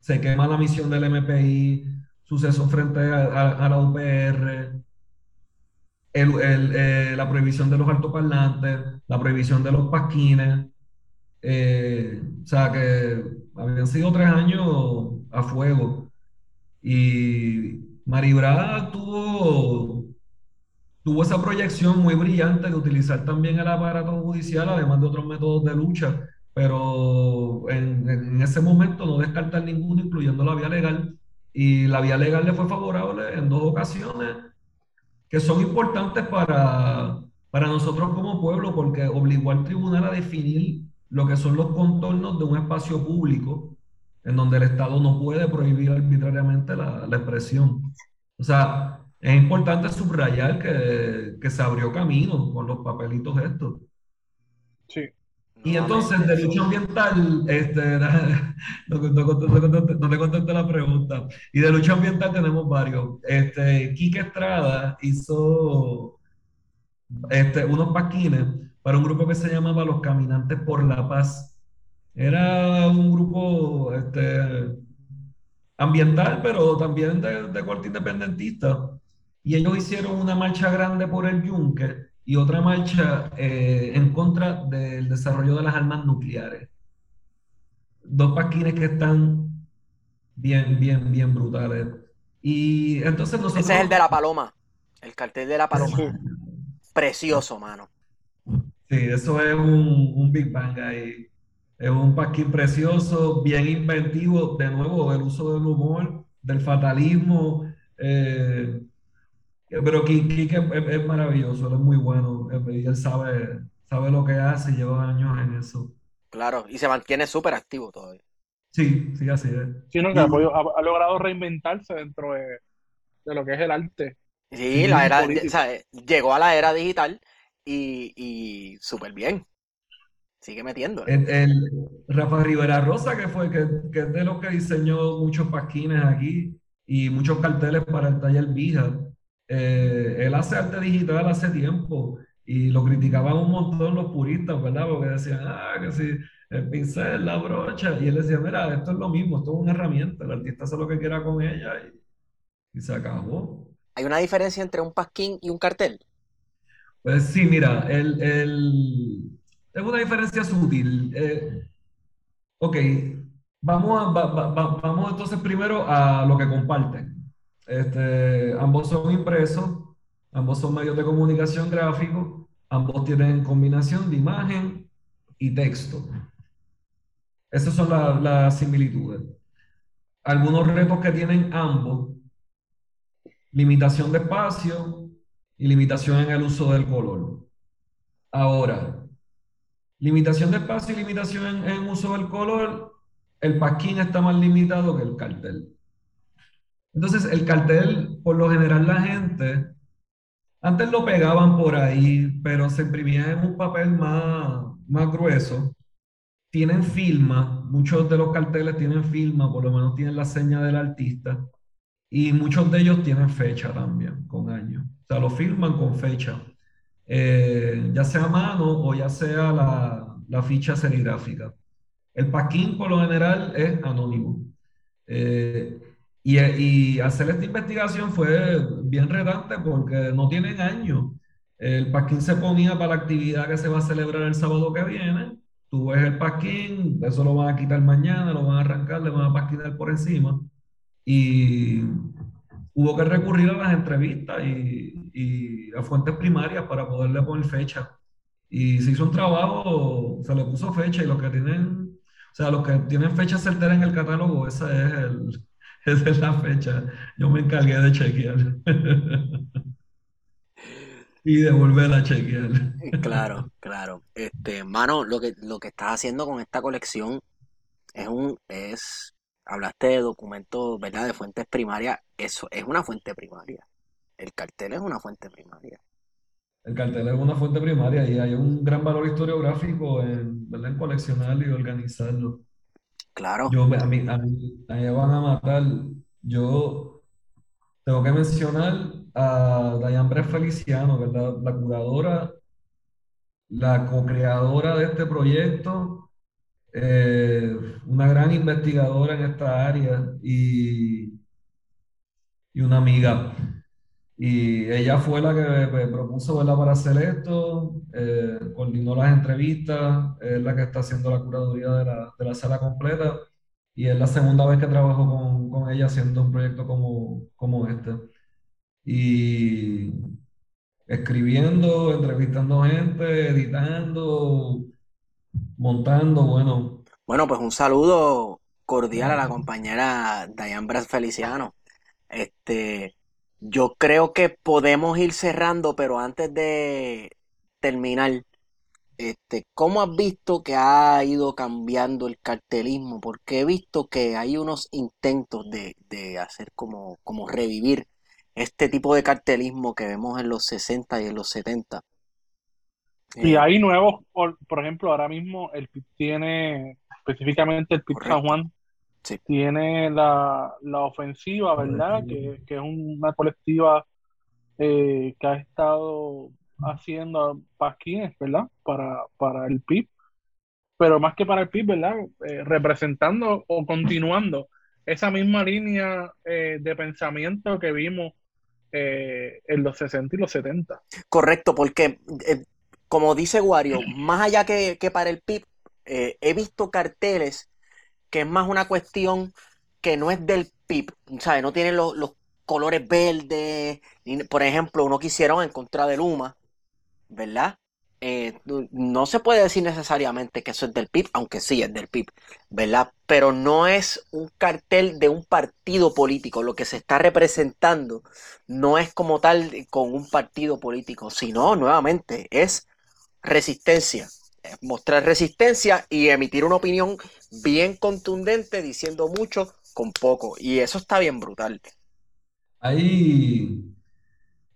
Se quema la misión del MPI, suceso frente a, la UPR, eh, la prohibición de los altoparlantes, la prohibición de los pasquines. Eh, o sea que habían sido tres años a fuego. Y Maribra tuvo, tuvo esa proyección muy brillante de utilizar también el aparato judicial, además de otros métodos de lucha, pero en, en ese momento no descartar ninguno, incluyendo la vía legal. Y la vía legal le fue favorable en dos ocasiones que son importantes para, para nosotros como pueblo, porque obligó al tribunal a definir lo que son los contornos de un espacio público en donde el Estado no puede prohibir arbitrariamente la, la expresión. O sea, es importante subrayar que, que, se abrió camino con los papelitos estos. Sí. Y entonces, de lucha ambiental, este, no, te contesté la pregunta. Y de lucha ambiental tenemos varios. Este, Quique Estrada hizo este, unos paquines para un grupo que se llamaba Los Caminantes por la Paz. Era un grupo este, ambiental, pero también de, de corte independentista. Y ellos hicieron una marcha grande por el Yunque y otra marcha eh, en contra del desarrollo de las armas nucleares. Dos paquines que están bien, bien, bien brutales. Y entonces nosotros... Ese es el de la paloma, el cartel de la paloma. Precioso, mano. Sí, eso es un, un Big Bang ahí. Es un paquín precioso, bien inventivo, de nuevo, el uso del humor, del fatalismo. Eh, pero Kike es, maravilloso, él es muy bueno, y él sabe, sabe lo que hace y lleva años en eso. Claro, y se mantiene súper activo todavía. Sí, sí, así es. Sí, no, que ha, logrado reinventarse dentro de, lo que es el arte. Sí, la era, llegó a la era digital y, y súper bien. Sigue metiendo. El, Rafa Rivera Rosa, que fue que, que es de los que diseñó muchos pasquines aquí y muchos carteles para el taller Vija. Eh, él hace arte digital hace tiempo y lo criticaban un montón los puristas, ¿verdad? Porque decían, ah, que si el pincel, la brocha, y él decía, mira, esto es lo mismo, esto es una herramienta, el artista hace lo que quiera con ella y, se acabó. ¿Hay una diferencia entre un pasquín y un cartel? Pues sí, mira, el, el... es una diferencia sutil. Eh, ok, vamos, a, vamos entonces primero a lo que comparten. Este, ambos son impresos, ambos son medios de comunicación gráfico, ambos tienen combinación de imagen y texto. Esas son las similitudes. Algunos retos que tienen ambos, limitación de espacio y limitación en el uso del color. Ahora, limitación de espacio y limitación en, en uso del color, el pasquín está más limitado que el cartel. Entonces, el cartel, por lo general, la gente, antes lo pegaban por ahí, pero se imprimía en un papel más, más grueso. Tienen firma, muchos de los carteles tienen firma, por lo menos tienen la seña del artista, y muchos de ellos tienen fecha también, con años. O sea, lo firman con fecha, eh, ya sea mano o ya sea la, la ficha serigráfica. El paquín, por lo general, es anónimo. Eh, y, hacer esta investigación fue bien retante porque no tienen años. El pasquín se ponía para la actividad que se va a celebrar el sábado que viene. Tú ves el pasquín, eso lo van a quitar mañana, lo van a arrancar, le van a pasquinar por encima. Y hubo que recurrir a las entrevistas y, y a fuentes primarias para poderle poner fecha. Y se hizo un trabajo, se le puso fecha y los que tienen, o sea, los que tienen fecha certera en el catálogo, ese es el, Esa es la fecha. Yo me encargué de chequear. y devolverla a chequear. Claro, claro. Este, mano, lo que, lo que estás haciendo con esta colección es un, es, hablaste de documentos, ¿verdad? De fuentes primarias. Eso es una fuente primaria. El cartel es una fuente primaria. El cartel es una fuente primaria y hay un gran valor historiográfico en, ¿verdad? en coleccionarlo y organizarlo. Claro. Yo, a mí, a mí, a mí me van a matar. Yo tengo que mencionar a Dayan Feliciano, ¿verdad? La curadora, la co-creadora de este proyecto, eh, una gran investigadora en esta área y, y una amiga. Y ella fue la que me propuso ¿verdad? para hacer esto, eh, coordinó las entrevistas, es la que está haciendo la curaduría de la, de la sala completa y es la segunda vez que trabajo con, con ella haciendo un proyecto como, como este. Y escribiendo, entrevistando gente, editando, montando, bueno. Bueno, pues un saludo cordial a la compañera Diane Bras Feliciano. Este, yo creo que podemos ir cerrando, pero antes de terminar, este, ¿cómo has visto que ha ido cambiando el cartelismo? Porque he visto que hay unos intentos de, de hacer como, como revivir este tipo de cartelismo que vemos en los 60 y en los 70. Y Eh, hay nuevos, por, por ejemplo, ahora mismo el PIB tiene, específicamente el PIB San. Juan, Sí, tiene la, la ofensiva, ¿verdad? Que, que es una colectiva eh, que ha estado haciendo pasquines, ¿verdad? Para, para el PIB, pero más que para el PIB, ¿verdad? Eh, representando o continuando esa misma línea eh, de pensamiento que vimos en los 60 y los 70. correcto, porque como dice Wario, más allá que, que para el PIB, he visto carteles que es más una cuestión que no es del PIB, ¿sabes? No tienen los, los colores verdes, por ejemplo, uno que hicieron en contra de Luma, ¿verdad? Eh, no no se puede decir necesariamente que eso es del PIB, aunque sí es del PIB, ¿verdad? Pero no es un cartel de un partido político. Lo que se está representando no es como tal con un partido político, sino nuevamente es resistencia. Mostrar resistencia y emitir una opinión bien contundente diciendo mucho con poco. Y eso está bien brutal. Ahí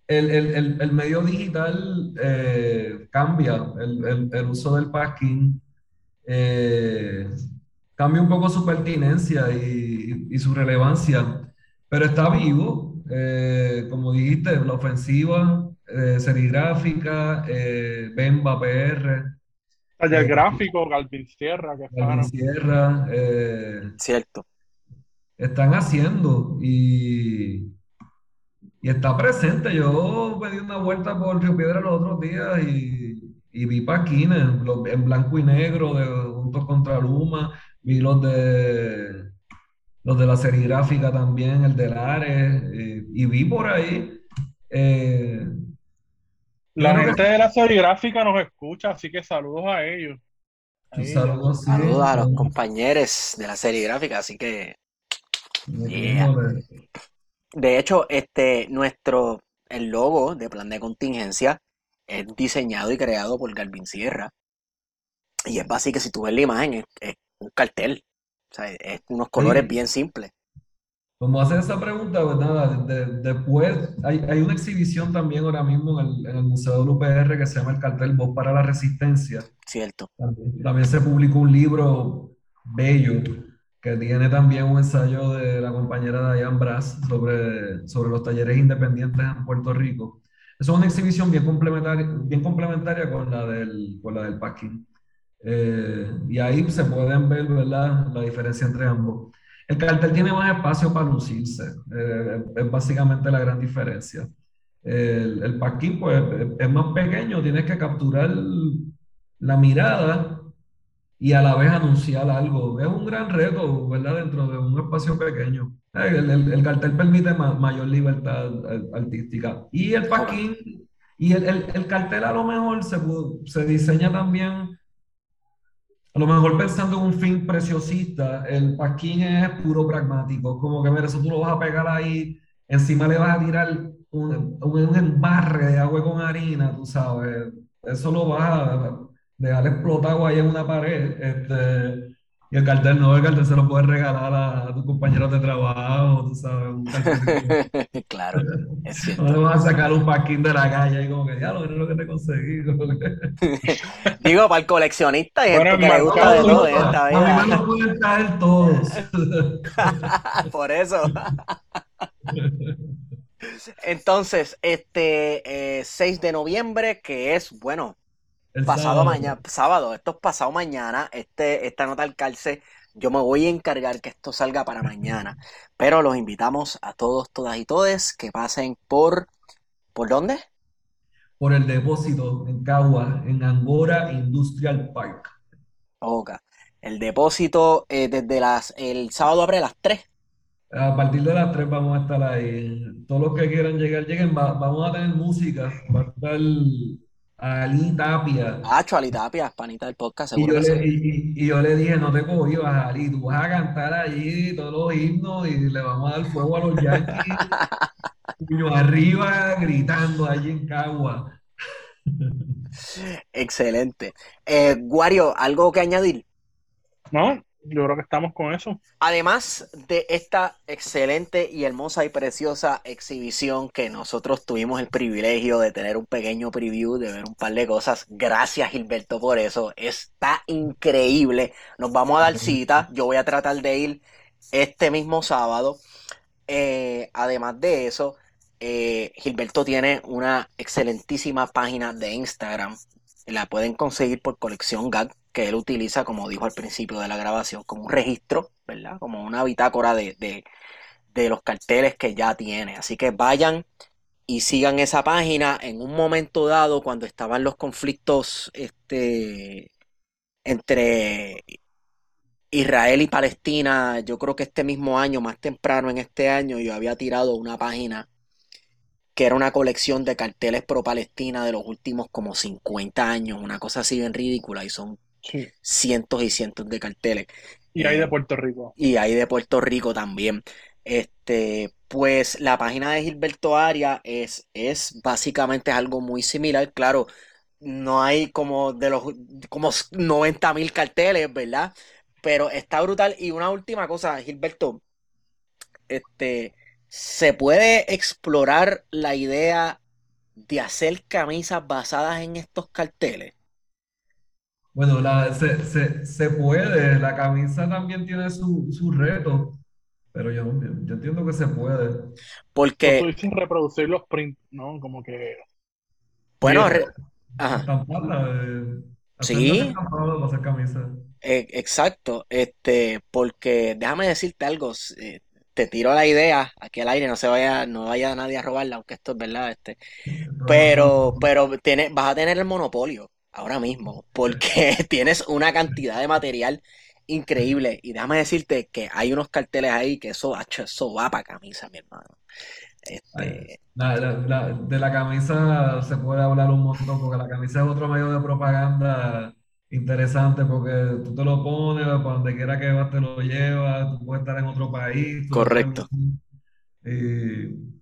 el, el- el- el medio digital eh, cambia, el, uso del packing eh, cambia un poco su pertinencia y, y su relevancia, pero está vivo, eh, como dijiste, la ofensiva serigráfica, Bemba PR, Taller eh, gráfico, Galvin Sierra, que Calvin está Sierra, eh, Cierto. están haciendo y, y está presente. Yo me di una vuelta por Río Piedra los otros días y, y vi paquines en blanco y negro de Juntos contra Luma, vi los de los de la serigráfica también, el de Lares, eh, y vi por ahí. eh, La que gente de la serigráfica nos escucha, así que saludos a ellos. Sí, Saludos a los compañeros de la serie gráfica, así que, yeah. De hecho, este, nuestro, el logo de plan de contingencia es diseñado y creado por Galvin Sierra. Y es básico, si tú ves la imagen, es, es un cartel. O sea, es unos colores Sí. bien simples. Como hace esa pregunta, pues nada, de- después hay, hay una exhibición también ahora mismo en el, en el Museo del UPR que se llama el cartel Voz para la Resistencia. Cierto. También, también se publicó un libro bello que tiene también un ensayo de la compañera Diane Brass sobre, sobre los talleres independientes en Puerto Rico. Es una exhibición bien complementaria, bien complementaria con la del, con la del packing. Eh, y ahí se pueden ver, ¿verdad? La diferencia entre ambos. El cartel tiene más espacio para lucirse, eh, es básicamente la gran diferencia. El, el packing, pues, es- más pequeño, tienes que capturar la mirada y a la vez anunciar algo. Es un gran reto, ¿verdad? Dentro de un espacio pequeño. Eh, El, el- el cartel permite ma- mayor libertad artística. Y el packing, y el, el- el cartel a lo mejor se, se diseña también, a lo mejor pensando en un fin preciosista, el packing es puro pragmático. Como que, mira, eso tú lo vas a pegar ahí, encima le vas a tirar un, un embarre de agua con harina, tú sabes. Eso lo vas a dejar explotado ahí en una pared. Este, y el cartel no, el cartel se lo puedes regalar a, tus compañeros de trabajo, tú sabes. Un claro, es cierto. No le vas a sacar un paquín de la calle y como que ya lo es lo que te conseguí. Digo, para el coleccionista y gente que le gusta de todo esta vida. A mí me lo pueden traer todos. Por eso. Entonces, este 6 eh, de noviembre, que es, bueno, pasado mañana, sábado, esto es pasado mañana, este, esta nota al calce, yo me voy a encargar que esto salga para mañana, pero los invitamos a todos, todas y todes que pasen por, ¿por dónde? Por el depósito en Cagua, en Angora Industrial Park. Ok, el depósito eh, desde las, el sábado abre a las 3. A partir de las 3 vamos a estar ahí. Todos los que quieran llegar, lleguen. vamos a tener música. Va a estar Ali Tapia. Hacho, Ali Tapia, panita del podcast, Y seguro yo, que le, sí. y, y yo le dije, no te cogías, Ali, tú vas a cantar allí todos los himnos y le vamos a dar fuego a los Yankees, puño arriba, gritando allí en Cagua. Excelente. Eh, Wario, ¿algo que añadir? No, yo creo que estamos con eso. Además de esta excelente y hermosa y preciosa exhibición que nosotros tuvimos el privilegio de tener un pequeño preview, de ver un par de cosas. Gracias Gilberto por eso. Está increíble. Nos vamos a dar cita. Yo voy a tratar de ir este mismo sábado. Eh, además de eso, eh, Gilberto tiene una excelentísima página de Instagram. La pueden conseguir por colección GAG que él utiliza, como dijo al principio de la grabación, como un registro, ¿verdad? Como una bitácora de, de, los carteles que ya tiene. Así que vayan y sigan esa página. En un momento dado, cuando estaban los conflictos este, entre Israel y Palestina, yo creo que este mismo año, más temprano en este año, yo había tirado una página que era una colección de carteles pro Palestina de los últimos como 50 años, una cosa así bien ridícula, y son cientos y cientos de carteles. Y hay de Puerto Rico. Y hay de Puerto Rico también. Este, pues la página de Gilberto Aria es, es básicamente algo muy similar. Claro, no hay como de los como 90 mil carteles, ¿verdad? Pero está brutal. Y una última cosa, Gilberto, este, se puede explorar la idea de hacer camisas basadas en estos carteles. Bueno, la, se, se, se puede, la camisa también tiene su, su reto, pero yo, yo entiendo que se puede. Porque, Tú dices reproducir los prints, ¿no? Como que... bueno, re- ajá, estamparla, eh, Sí. e- exacto, este, porque déjame decirte algo, eh, te tiro la idea aquí al aire, no se vaya, no vaya nadie a robarla, aunque esto es verdad, este, pero, pero tiene, vas a tener el monopolio ahora mismo, porque tienes una cantidad de material increíble. Y déjame decirte que hay unos carteles ahí que eso, eso va para camisa, mi hermano. Este, La- la- la- de la camisa se puede hablar un montón, porque la camisa es otro medio de propaganda interesante, porque tú te lo pones, para donde quiera que vas te lo llevas, tú puedes estar en otro país, Correcto. y-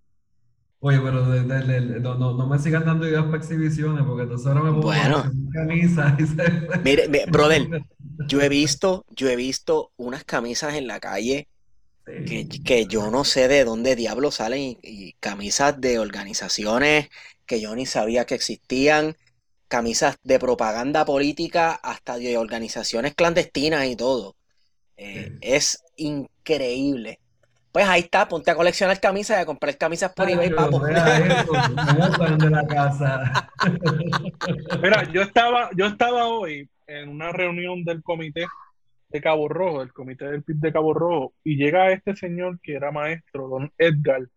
oye, pero de- de- de- no, no, no me sigan dando ideas para exhibiciones, porque entonces ahora me pongo Bueno. a hacer camisas y se- mire, mire, brother, yo he visto, yo he visto unas camisas en la calle que, que yo no sé de dónde diablos salen y, y camisas de organizaciones que yo ni sabía que existían, camisas de propaganda política hasta de organizaciones clandestinas y todo. Eh, Sí. es increíble. Pues ahí está, ponte a coleccionar camisas y a comprar camisas por eBay, papo. botan de la casa. Mira, yo estaba, yo estaba hoy en una reunión del comité de Cabo Rojo, el comité del PIB de Cabo Rojo, y llega este señor que era maestro, don Edgar.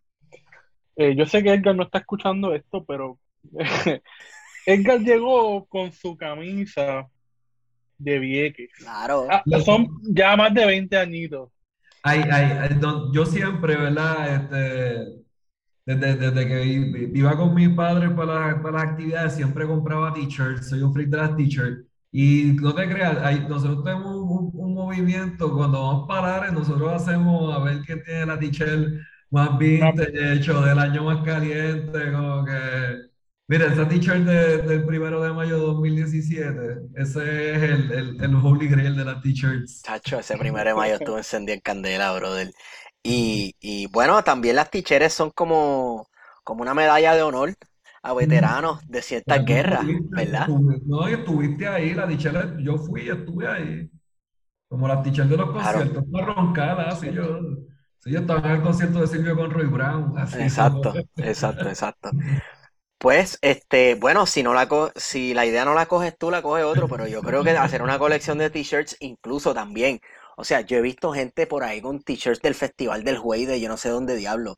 Eh, yo sé que Edgar no está escuchando esto, pero Edgar llegó con su camisa de Vieques. Claro. Ah, son ya más de 20 añitos. Ay, ay, don- yo siempre, ¿verdad? Este, desde, desde que i- iba con mis padres para, las- para las actividades, siempre compraba t-shirts, soy un freak de las t-shirts. Y no te creas, hay- nosotros tenemos un, un movimiento, cuando vamos para áreas, nosotros hacemos a ver quién tiene la t-shirt más vintage, hecho del año más caliente, como que... Mira, esa t-shirt de- del primero de mayo de 2017, ese es el, el, el holy grail de las t-shirts. Chacho, ese primero de mayo estuvo encendido en candela, brother. Y, y bueno, también las ticheres son como, como una medalla de honor a veteranos de ciertas guerras, estuviste, ¿verdad? estuve- no, estuviste ahí, la t-shirt, yo fui y estuve ahí. Como las t-shirts de los Claro. conciertos, para roncar, así yo... Sí, yo estaba en el concierto de Silvio con Roy Brown, así Exacto, como- exacto, exacto. Pues, este, bueno, si no la co- si la idea no la coges tú, la coge otro, pero yo creo que hacer una colección de t-shirts incluso también. O sea, yo he visto gente por ahí con t-shirts del Festival del Güey de yo no sé dónde diablo,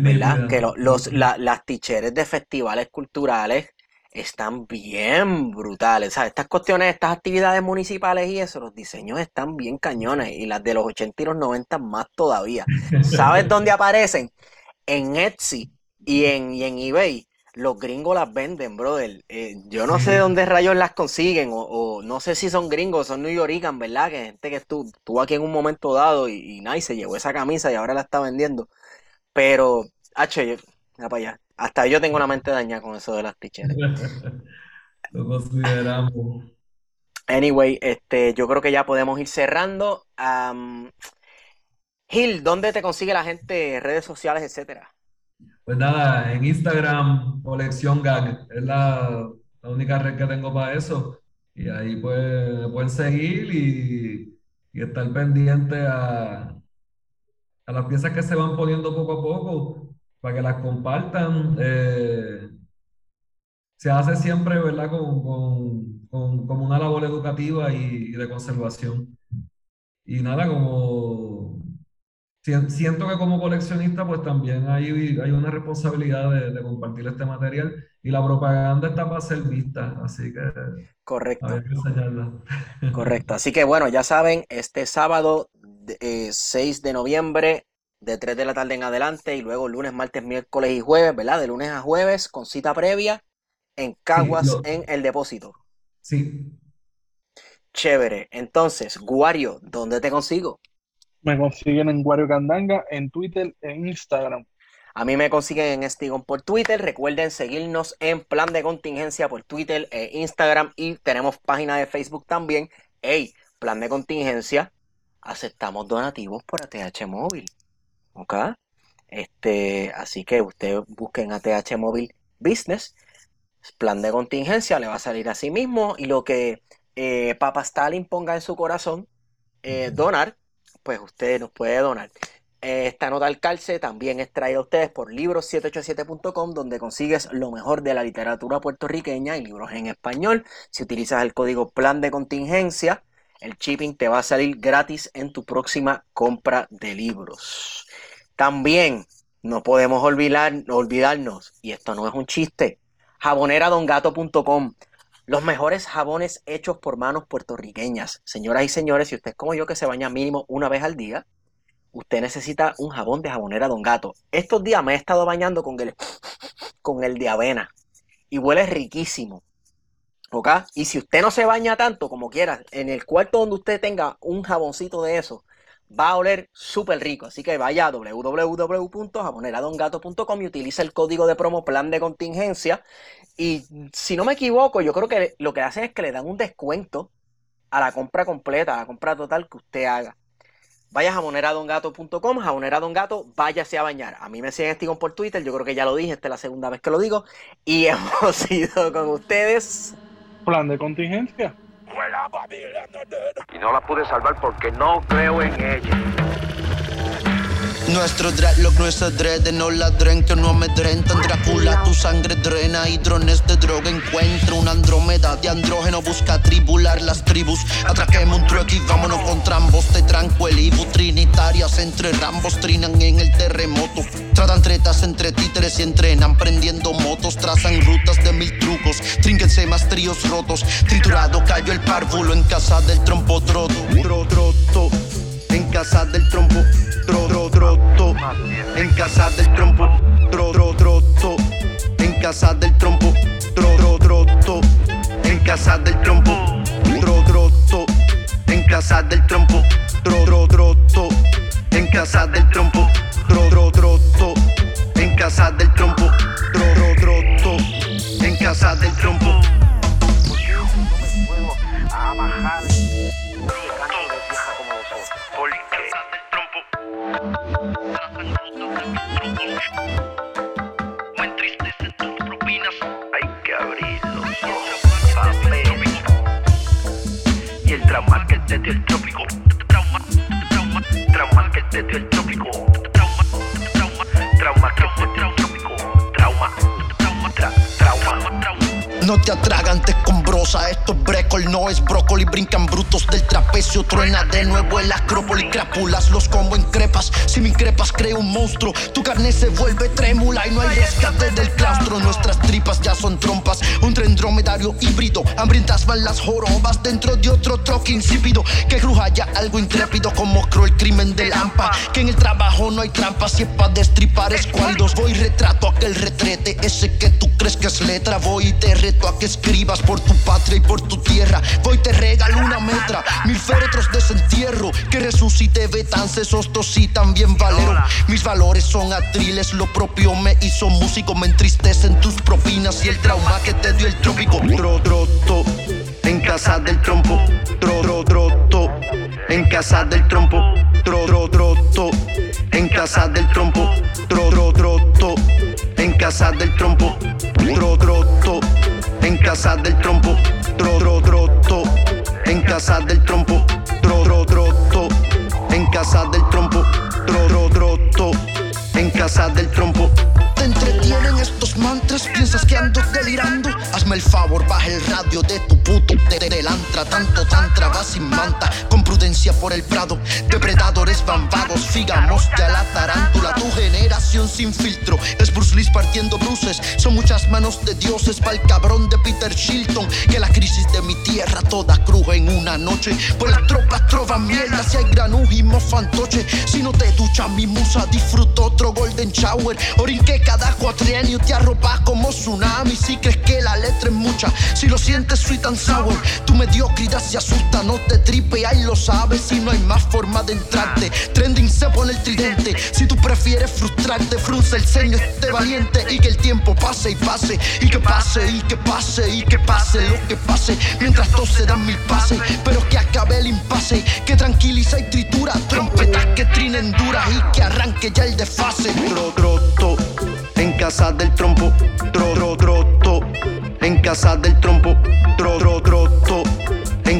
¿verdad? Que lo- los, la- las t-shirts de festivales culturales están bien brutales. O sea, estas cuestiones, estas actividades municipales y eso, los diseños están bien cañones y las de los 80 y los 90 más todavía. ¿Sabes dónde aparecen? En Etsy y en, y en eBay. Los gringos las venden, brother. Eh, yo no sé de dónde rayos las consiguen, o, o no sé si son gringos, son New Yorkers, ¿verdad? Que gente que estuvo, estuvo aquí en un momento dado y, y se llevó esa camisa y ahora la está vendiendo. Pero, mira para allá. Hasta yo tengo una mente dañada con eso de las ticheras. Lo consideramos. Anyway, este, yo creo que ya podemos ir cerrando. Am, Gil, ¿dónde te consigue la gente, redes sociales, etcétera? Pues nada, en Instagram, colección gag, es la, única red que tengo para eso. Y ahí pues pueden seguir y, y estar pendiente a, las piezas que se van poniendo poco a poco para que las compartan. Eh, se hace siempre, ¿verdad? Con, una labor educativa y, de conservación. Y nada, como siento que como coleccionista, pues también hay, hay una responsabilidad de, de compartir este material y la propaganda está para ser vista, así que Correcto. hay que enseñarla. Correcto. Así que bueno, ya saben, este sábado eh, 6 de noviembre, de 3 de la tarde en adelante, y luego lunes, martes, miércoles y jueves, ¿verdad? De lunes a jueves, con cita previa en Caguas, en el depósito. Sí, Chévere. Entonces, Guario, ¿dónde te consigo? Me consiguen en Wario Candanga, en Twitter, en Instagram. A mí me consiguen en Estigón por Twitter. Recuerden seguirnos en Plan de Contingencia por Twitter e Instagram. Y tenemos página de Facebook también. Hey, Plan de Contingencia. Aceptamos donativos por ATH Móvil. ¿Ok? Este, así que ustedes busquen ATH Móvil Business. Plan de contingencia le va a salir así mismo. Y lo que eh, Papa Stalin ponga en su corazón, eh, donar, pues usted nos puede donar. Esta nota al calce también es traída a ustedes por libros787.com, donde consigues lo mejor de la literatura puertorriqueña y libros en español. Si utilizas el código plan de contingencia, el shipping te va a salir gratis en tu próxima compra de libros. También no podemos olvidar, olvidarnos, y esto no es un chiste, jaboneradongato.com. Los mejores jabones hechos por manos puertorriqueñas. Señoras y señores, si usted es como yo que se baña mínimo una vez al día, usted necesita un jabón de jabonera Don Gato. Estos días me he estado bañando con el, con el de avena y huele riquísimo. ¿Ok? Y si usted no se baña tanto como quiera, en el cuarto donde usted tenga un jaboncito de eso, va a oler súper rico. Así que vaya a www.jaboneradongato.com y utiliza el código de promo plan de contingencia. Y si no me equivoco, yo creo que lo que hacen es que le dan un descuento a la compra completa, a la compra total que usted haga. Vaya a jaboneradongato.com, jaboneradongato, váyase a bañar. A mí me siguen Estigón por Twitter, yo creo que ya lo dije, esta es la segunda vez que lo digo. Y hemos ido con ustedes. Plan de contingencia. Y no la pude salvar porque no creo en ella. Nuestro dreadlock no es adrede, no ladren que no amedrentan. Drácula, tu sangre drena y drones de droga encuentra Una andrómeda de andrógeno busca tribular las tribus. Atraquemos un truck y vámonos con trambos de tranco el Ibu Trinitarias entre rambos trinan en el terremoto. Tratan tretas entre títeres y entrenan prendiendo motos. Trazan rutas de mil trucos, trínquense más tríos rotos. Triturado cayó el párvulo en casa del trompo troto. Tro, troto, troto. En casa del trompo, tro, tro, troto. En casa del trompo, tro, tro, troto. En casa del trompo, tro, troto. En casa del trompo, tro, tro, troto. En casa del trompo, tro, tro, troto. En casa del trompo, tro, tro, troto. En casa del trompo. Que te dio el. Trauma, que el trópico. No te atragantes con brosa, esto es brécol, no es brócoli. Brincan brutos del trapecio, truena de nuevo el acrópoli. Crápulas, los combo en crepas. Si me increpas, creo un monstruo. Tu carne se vuelve trémula y no hay rescate del claustro. Nuestras tripas ya son trompas. Un tren dromedario híbrido. Hambrientas van las jorobas dentro de otro troque insípido. Que cruja ya algo intrépido como cruel crimen de lampa. Que en el trabajo no hay trampas si es pa' destripar escualdos. Voy retrato aquel retrete, ese que tú crees que es letra. Voy y te reto a que escribas por tu patria y por tu tierra. Voy te regalo una metra, mil féretros de desentierro. Que resucite Betance, Sostos y también Valero. Mis valores son atriles, lo propio me hizo músico. Me entristecen tus propinas y el trauma que te dio el trópico. Tro, troto, en casa del trompo. Tro, tro, troto, en casa del trompo. Tro, tro, troto, en casa del trompo. Tro, tro, troto, en casa del trompo. Tro, casa del trompo. Tro, tro, troto, en casa del trompo. Tro, tro, troto, en casa del trompo. Tro, tro, troto, en casa del trompo. Te entretienen estos mantras, piensas que ando delirando. Hazme el favor, baja el radio de tu Tanto tantra va sin manta, con prudencia por el prado. Depredadores bambagos, figamos ya la tarántula. Tu generación sin filtro es Bruce Lee partiendo bruces. Son muchas manos de dioses pa'l cabrón de Peter Shilton. Que la crisis de mi tierra toda cruje en una noche. Pues las tropas trova mierda, si hay granujimo fantoche. Si no te ducha mi musa, disfruto otro golden shower. Orinque cada cuatrienio te arropas como tsunami. Si crees que la letra es mucha, si lo sientes sweet and sour. Tu mediocridad se asusta, no te tripe, ahí lo sabes. Si no hay más forma de entrarte, trending se pone el tridente. Si tú prefieres frustrarte, frunce el ceño, esté valiente. Y que el tiempo pase y pase, y que pase, y que pase, y que pase lo que pase. Mientras todos se dan mil pases, pero que acabe el impasse. Que tranquiliza y tritura, trompetas que trinen duras y que arranque ya el desfase. Tro, troto, en casa del trompo. Tro, tro, en casa del trompo. Tro, tro, en